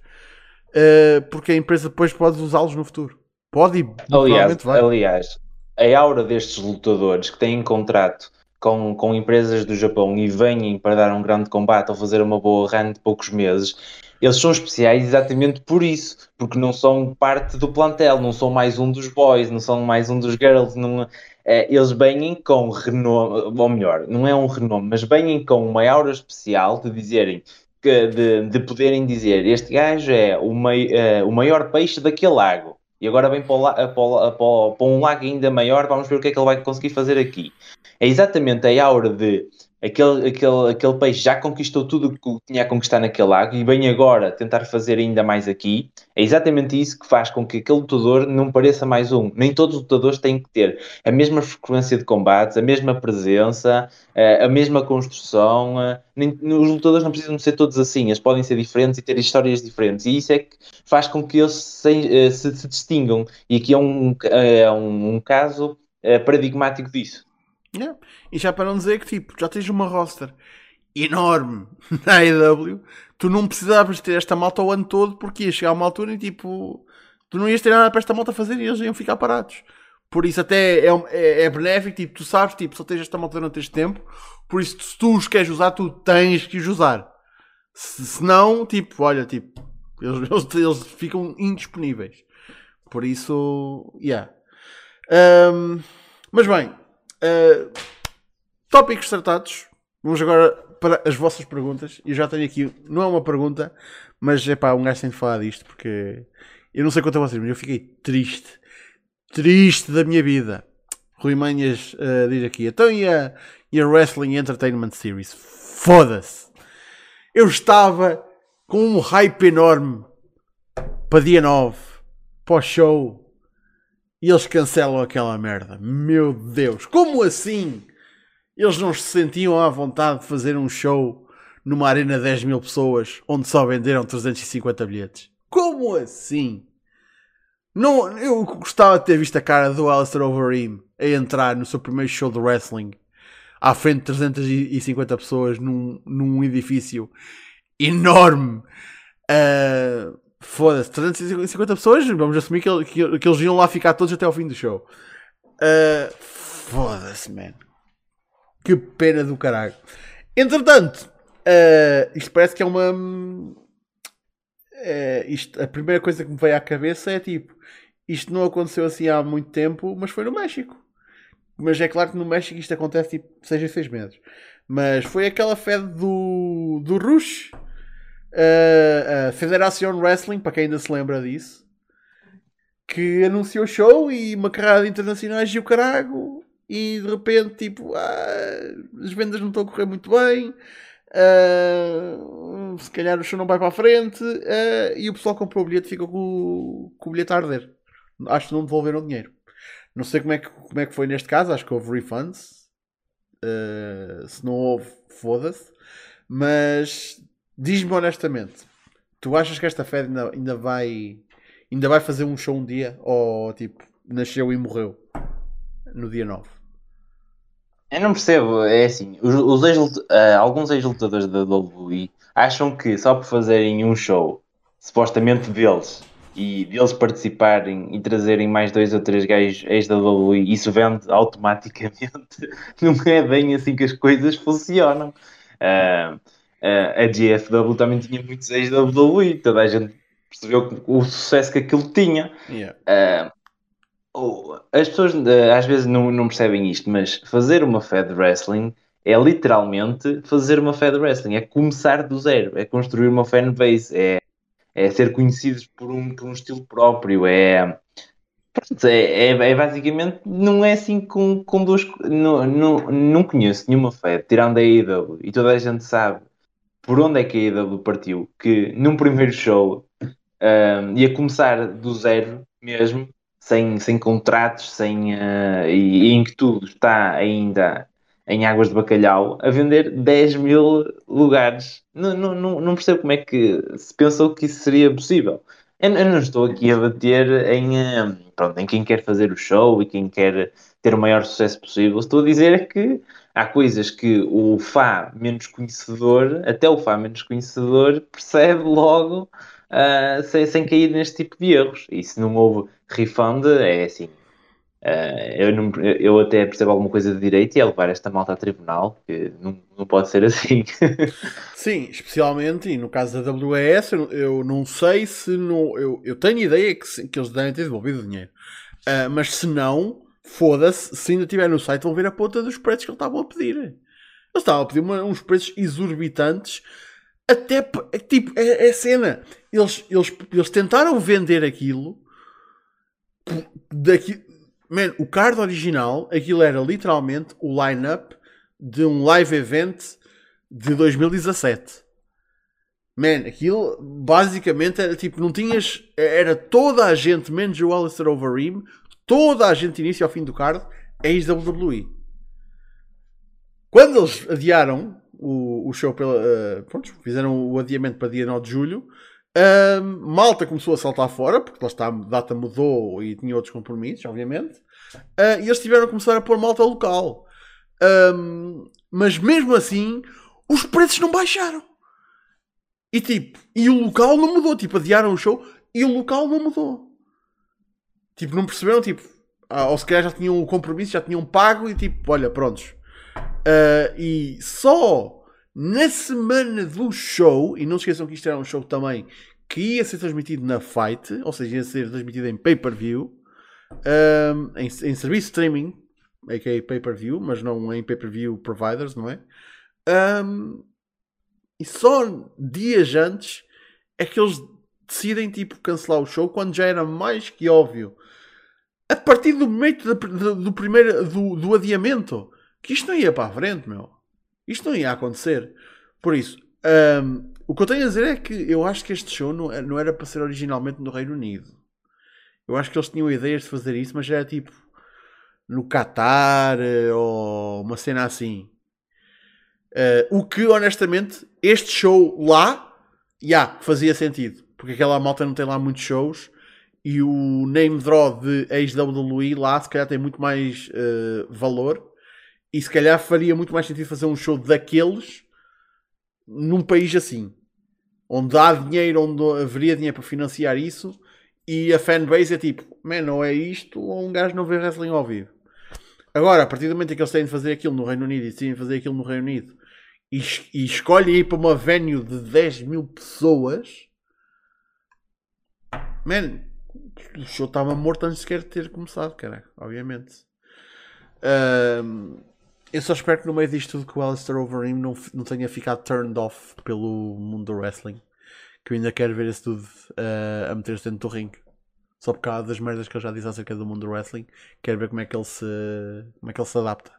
uh, porque a empresa depois pode usá-los no futuro. Pode e aliás, vai. aliás, a aura destes lutadores que têm contrato com, com empresas do Japão e vêm para dar um grande combate ou fazer uma boa run de poucos meses eles são especiais exatamente por isso, porque não são parte do plantel, não são mais um dos boys, não são mais um dos girls, não, é, eles vêm com renome, ou melhor, não é um renome, mas vêm com uma aura especial de dizerem que, de, de poderem dizer este gajo é o, mei, é, o maior peixe daquele lago. E agora vem para, para, para, para um lago ainda maior, vamos ver o que é que ele vai conseguir fazer aqui. É exatamente a aura de aquele, aquele, aquele peixe já conquistou tudo o que tinha a conquistar naquele lago e vem agora tentar fazer ainda mais aqui, é exatamente isso que faz com que aquele lutador não pareça mais um. Nem todos os lutadores têm que ter a mesma frequência de combates, a mesma presença, eh, a mesma construção. Eh, os lutadores não precisam ser todos assim, eles podem ser diferentes e ter histórias diferentes, e isso é que faz com que eles se, eh, se, se distingam. E aqui é um, é um, um caso paradigmático disso. Yeah. E já para não dizer que tipo, já tens uma roster enorme [LAUGHS] na AEW, tu não precisavas ter esta malta o ano todo porque ia chegar a uma altura e tipo, tu não ias ter nada para esta malta fazer e eles iam ficar parados. Por isso até é, é, é benéfico, tipo, tu sabes, tipo, só tens esta malta durante este tempo, por isso se tu os queres usar, tu tens que os usar. Se, se não, tipo, olha, tipo, eles, eles, eles ficam indisponíveis. Por isso, yeah. Um, mas bem, Uh, tópicos tratados. Vamos agora para as vossas perguntas. E já tenho aqui, não é uma pergunta, mas é pá, um gajo tem de falar disto porque eu não sei quanto a vocês, mas eu fiquei triste, triste da minha vida. Rui Manhas uh, diz aqui: então e a, e a Wrestling Entertainment Series? Foda-se! Eu estava com um hype enorme para dia 9, para o show e eles cancelam aquela merda. Meu Deus, como assim? Eles não se sentiam à vontade de fazer um show numa arena de 10 mil pessoas onde só venderam 350 bilhetes. Como assim? Não, eu gostava de ter visto a cara do Alistair Overeem a entrar no seu primeiro show de wrestling à frente de 350 pessoas num, num edifício enorme. Uh, Foda-se, 350 pessoas, vamos assumir que, que, que, eles iam lá ficar todos até ao fim do show. Uh, Foda-se, man. Que pena do caralho. Entretanto, uh, isto parece que é uma. Uh, isto, a primeira coisa que me veio à cabeça é tipo: isto não aconteceu assim há muito tempo, mas foi no México. Mas é claro que no México isto acontece tipo 6 a 6 meses. Mas foi aquela fé do, do Rush a, a Federação Wrestling, para quem ainda se lembra disso, que anunciou show e uma carrada de internacionais e o carago, e de repente, tipo, ah, as vendas não estão a correr muito bem. Uh, se calhar o show não vai para a frente uh, e o pessoal comprou o bilhete ficou com, com, o bilhete a arder. Acho que não devolveram o dinheiro. Não sei como é que, como é que foi neste caso, acho que houve refunds. Uh, se não houve, foda-se. Mas Diz-me honestamente, tu achas que esta fé ainda, ainda vai ainda vai fazer um show um dia ou tipo nasceu e morreu no dia 9? Eu não percebo, é assim, os, os ex, uh, alguns ex-lutadores da WWE acham que só por fazerem um show, supostamente deles, e deles participarem e trazerem mais dois ou três gajos ex da WWE, isso vende automaticamente. [LAUGHS] Não é bem assim que as coisas funcionam. Uh, a GFW também tinha muitos ex da WWE, toda a gente percebeu o sucesso que aquilo tinha. Yeah. Uh, as pessoas às vezes não, não percebem isto, mas fazer uma Fed Wrestling é literalmente fazer uma Fed Wrestling, é começar do zero, é construir uma fanbase, é é ser conhecidos por um, por um estilo próprio, é, é, é, é, basicamente, não é assim com, com duas. Não, não, não conheço nenhuma fé, tirando a AEW, e toda a gente sabe por onde é que a AEW partiu, que num primeiro show um, ia começar do zero mesmo, sem, sem contratos, sem, uh, e, e em que tudo está ainda em Águas de Bacalhau a vender 10 mil lugares. Não, não, não percebo como é que se pensou que isso seria possível. Eu, não estou aqui a bater em, eh, pronto, em quem quer fazer o show e quem quer ter o maior sucesso possível. Estou a dizer que há coisas que o Fá menos conhecedor, até o Fá menos conhecedor, percebe logo uh, sem, sem cair neste tipo de erros. E se não houve refund, é assim, Uh, eu, não, eu até percebo alguma coisa de direito e é levar esta malta a tribunal, que não, não pode ser assim. [LAUGHS] Sim, especialmente, e no caso da WES, eu, eu não sei se. Eu, eu tenho ideia que, que eles devem ter devolvido o dinheiro, uh, mas se não, foda-se, se ainda estiver no site, vão ver a ponta dos preços que eles estavam a pedir. Eles estavam a pedir uma, uns preços exorbitantes, até tipo, é, é cena. Eles, eles, eles tentaram vender aquilo daqui, Man, o card original, aquilo era literalmente o line-up de um live event de 2017. Man, aquilo basicamente era tipo, não tinhas. Era toda a gente, menos o Alistair Overeem, toda a gente, início ao fim do card, ex-WWE. Quando eles adiaram o, o show pela. Uh, pronto, fizeram o adiamento para dia 9 de julho. Um, Malta começou a saltar fora, porque lá está, a data mudou e tinha outros compromissos, obviamente. Uh, e eles tiveram a começar a pôr malta local. Um, mas mesmo assim, os preços não baixaram. E tipo, e o local não mudou. Tipo, adiaram o show e o local não mudou. Tipo, não perceberam? Tipo, ah, ou se calhar já tinham o compromisso, já tinham pago e tipo, olha, prontos. Uh, e só na semana do show, e não se esqueçam que isto era um show também que ia ser transmitido na Fight, ou seja, ia ser transmitido em pay-per-view, um, em, em, serviço streaming, a.k.a. pay-per-view, mas não em pay-per-view providers, não é? Um, e só dias antes é que eles decidem tipo cancelar o show quando já era mais que óbvio a partir do momento do, do primeiro do, do adiamento que isto não ia para a frente, meu. Isto não ia acontecer. Por isso, um, o que eu tenho a dizer é que eu acho que este show não, não era para ser originalmente no Reino Unido. Eu acho que eles tinham ideias de fazer isso, mas era tipo no Qatar eh, ou uma cena assim. Uh, o que, honestamente, este show lá, já, yeah, fazia sentido. Porque aquela malta não tem lá muitos shows e o name draw de ex-WWE lá, se calhar, tem muito mais uh, valor e se calhar faria muito mais sentido fazer um show daqueles num país assim, onde há dinheiro, onde haveria dinheiro para financiar isso, e a fanbase é tipo, man, ou é isto, ou um gajo não vê wrestling ao vivo. Agora, a partir do momento em que eles têm de fazer aquilo no Reino Unido e decidem fazer aquilo no Reino Unido e, e escolhem ir para uma venue de 10 mil pessoas, man, o show estava morto antes sequer de ter começado, cara, obviamente. Um, eu só espero que no meio disto tudo que o Alistair Overeem não, não tenha ficado turned off pelo mundo do wrestling. Que eu ainda quero ver esse tudo uh, a meter-se dentro do ringue. Só por causa das merdas que ele já disse acerca do mundo do wrestling. Quero ver como é que ele se, como é que ele se adapta.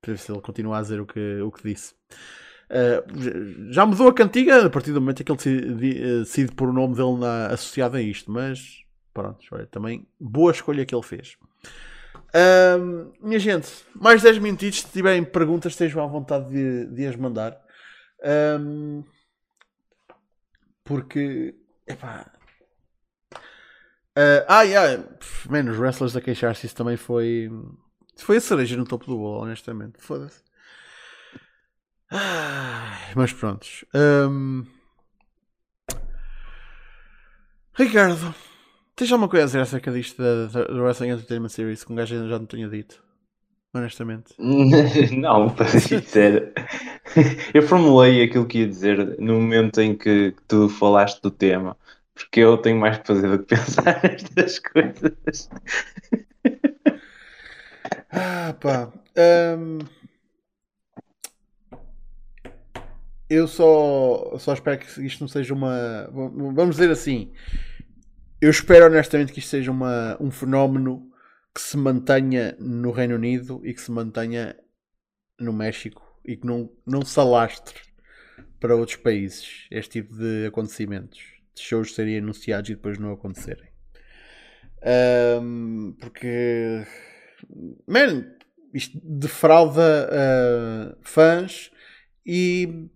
Para ver se ele continua a dizer o que, o que disse. Uh, já mudou a cantiga a partir do momento em que ele decide, decide pôr o nome dele na, associado a isto. Mas pronto, olha, também boa escolha que ele fez. Um, minha gente, mais 10 minutos. Se tiverem perguntas, estejam à vontade de, de as mandar. Um, porque, epá. Uh, ah, yeah, menos wrestlers a queixar-se. Isso também foi. foi a cereja no topo do bolo, honestamente. Foda-se. mas prontos. Um, Ricardo, Tens alguma coisa a dizer acerca disto da, da, Wrestling Entertainment Series que um gajo ainda já não tinha dito? Honestamente. [LAUGHS] não, [LAUGHS] para dizer. [LAUGHS] eu formulei aquilo que ia dizer no momento em que tu falaste do tema, porque eu tenho mais que fazer do que pensar nestas coisas. ah, pá. Um... Eu só, só espero que isto não seja uma. Vamos dizer assim. Eu espero honestamente que isto seja uma, um fenómeno que se mantenha no Reino Unido e que se mantenha no México e que não, não se alastre para outros países este tipo de acontecimentos, de shows serem anunciados e depois não acontecerem. Um, porque, man, isto defrauda uh, fãs e,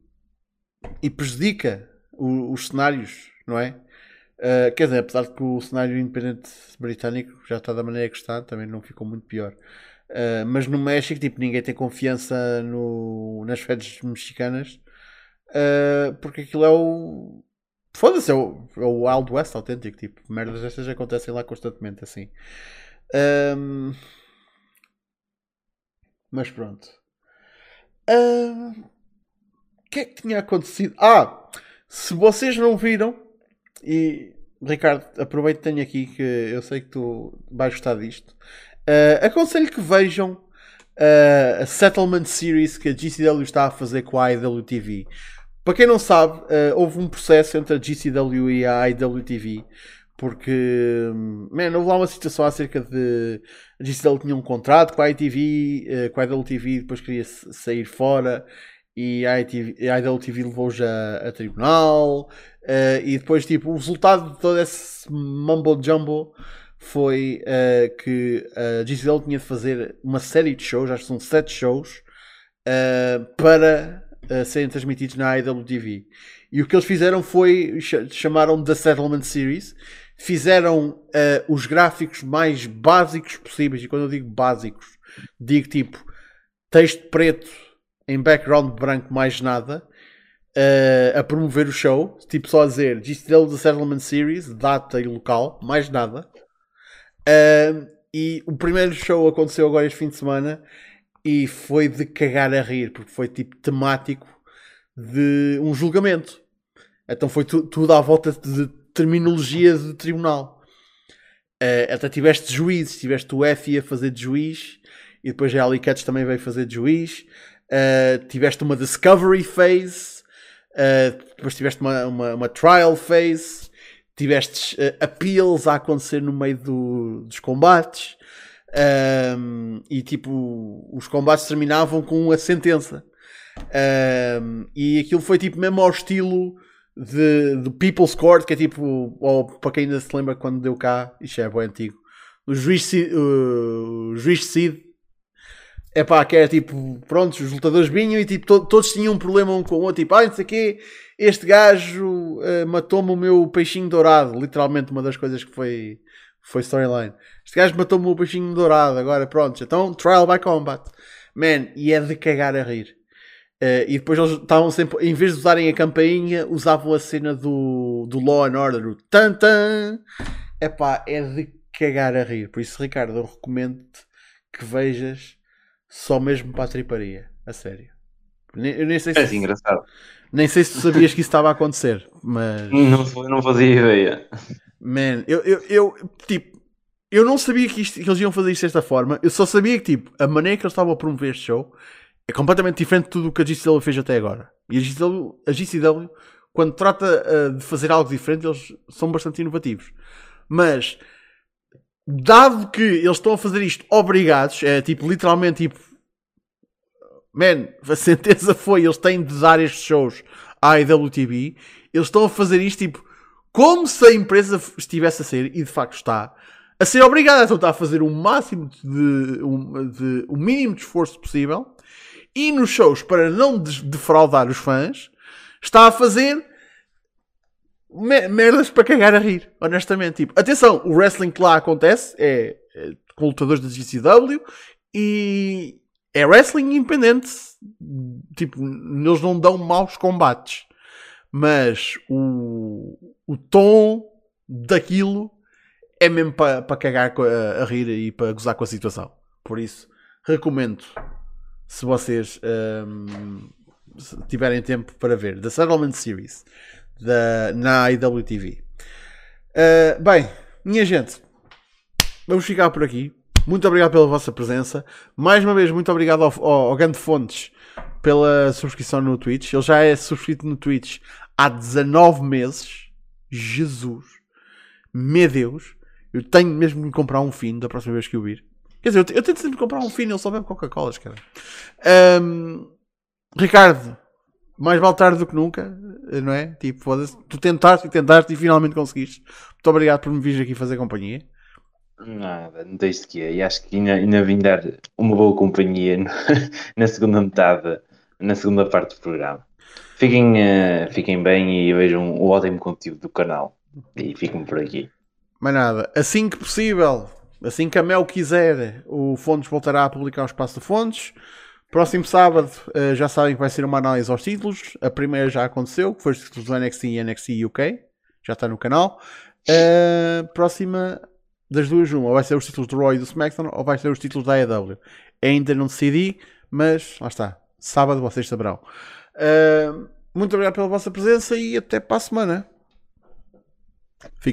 e prejudica o, os cenários, não é? Uh, quer dizer, apesar de que o cenário independente britânico já está da maneira que está, também não ficou muito pior. Uh, mas no México, tipo, ninguém tem confiança no, nas feds mexicanas uh, porque aquilo é o. Foda-se, é o, é o Wild West autêntico. Tipo, merdas destas acontecem lá constantemente assim. Um... Mas pronto. O que é que tinha acontecido? Ah! Se vocês não viram, e Ricardo, aproveito que tenho aqui que eu sei que tu vais gostar disto. Uh, aconselho que vejam uh, a Settlement Series que a GCW está a fazer com a IWTV. Para quem não sabe, uh, houve um processo entre a GCW e a IWTV porque man, houve lá uma situação acerca de a GCW tinha um contrato com a ITV, com a IWTV depois queria sair fora e a, ITV, a IWTV levou já a tribunal uh, e depois tipo o resultado de todo esse mumbo jumbo foi uh, que a GCL tinha de fazer uma série de shows, acho que são sete shows uh, para serem transmitidos na IWTV e o que eles fizeram foi chamaram The Settlement Series fizeram os gráficos mais básicos possíveis e quando eu digo básicos digo tipo texto preto em background branco mais nada uh, a promover o show, tipo só a dizer GCW The Settlement Series, data e local, mais nada. Uh, e o primeiro show aconteceu agora este fim de semana e foi de cagar a rir, porque foi tipo temático de um julgamento. Então foi tu, tudo à volta de terminologia de tribunal. Uh, até tiveste juízes, tiveste o F a fazer de juiz e depois a Ali também veio fazer de juiz. Uh, tiveste uma discovery phase, uh, depois tiveste uma, uma, uma, trial phase, tiveste uh, appeals a acontecer no meio do, dos combates, um, e tipo, os combates terminavam com a sentença. Um, e aquilo foi tipo mesmo ao estilo do People's Court, que é tipo, ou, para quem ainda se lembra quando deu cá, isto é bem antigo, o juiz, o juiz Cid é pá, que era tipo, pronto, os lutadores vinham e tipo, to todos tinham um problema um com o outro, tipo, ah, não sei o quê, este gajo uh, matou-me o meu peixinho dourado, literalmente uma das coisas que foi, foi storyline. Este gajo matou-me o peixinho dourado, agora pronto, então trial by combat. Man, e é de cagar a rir. Uh, e depois eles estavam sempre, em vez de usarem a campainha, usavam a cena do, do Law and Order, o tan tan. É pá, é de cagar a rir. Por isso, Ricardo, eu recomendo-te que vejas só mesmo para a triparia. A sério. Eu nem sei se, é engraçado. Nem sei se tu sabias que isso estava a acontecer, mas. Não, não fazia ideia. Man, eu, eu, eu, tipo, eu não sabia que, isto, que eles iam fazer isto desta forma. Eu só sabia que, tipo, a maneira que eles estavam a promover este show é completamente diferente de tudo o que a GCW fez até agora. E a GCW, a GCW quando trata uh, de fazer algo diferente, eles são bastante inovativos. Mas dado que eles estão a fazer isto obrigados, é tipo, literalmente, tipo, man, a sentença foi, eles têm de dar estes shows à IWTV, eles estão a fazer isto, tipo, como se a empresa estivesse a ser, e de facto está, a ser obrigada, então está a fazer o máximo de, um, de, o mínimo de esforço possível, e nos shows, para não defraudar os fãs, está a fazer merdas para cagar a rir, honestamente. Tipo, atenção, o wrestling que lá acontece é, é com lutadores da GCW e é wrestling independente. Tipo, eles não dão maus combates, mas o, o tom daquilo é mesmo para pa cagar a, a, rir e para gozar com a situação. Por isso, recomendo se vocês um, se tiverem tempo para ver The Settlement Series da, na IWTV. Uh, bem, minha gente, vamos ficar por aqui. Muito obrigado pela vossa presença. Mais uma vez, muito obrigado ao, ao, ao Gando Fontes pela subscrição no Twitch. Ele já é subscrito no Twitch há 19 meses. Jesus, meu Deus. Eu tenho mesmo de comprar um fino da próxima vez que eu vir. Quer dizer, eu, eu tento sempre comprar um fino, ele só bebe Coca-Colas, cara. Um, Ricardo, mais vale tarde do que nunca, não é? Tipo, tu tentaste e tentaste e finalmente conseguiste. Muito obrigado por me vir aqui fazer companhia. Nada, não tens de quê. E acho que ainda, ainda vim dar uma boa companhia [LAUGHS] na segunda metade, na segunda parte do programa. Fiquem, uh, fiquem bem e vejam o ótimo conteúdo do canal. E fiquem por aqui. Mais nada. Assim que possível, assim que a Mel quiser, o Fontes voltará a publicar o espaço de Fontes. Próximo sábado, uh, já sabem que vai ser uma análise aos títulos. A primeira já aconteceu, que foi os títulos do NXT e NXT UK. Já está no canal. Uh, próxima, das duas, uma. Ou vai ser os títulos do Roy e do SmackDown, ou vai ser os títulos da AEW. Ainda não decidi, mas lá está. Sábado vocês saberão. Uh, muito obrigado pela vossa presença e até para a semana. Fiquem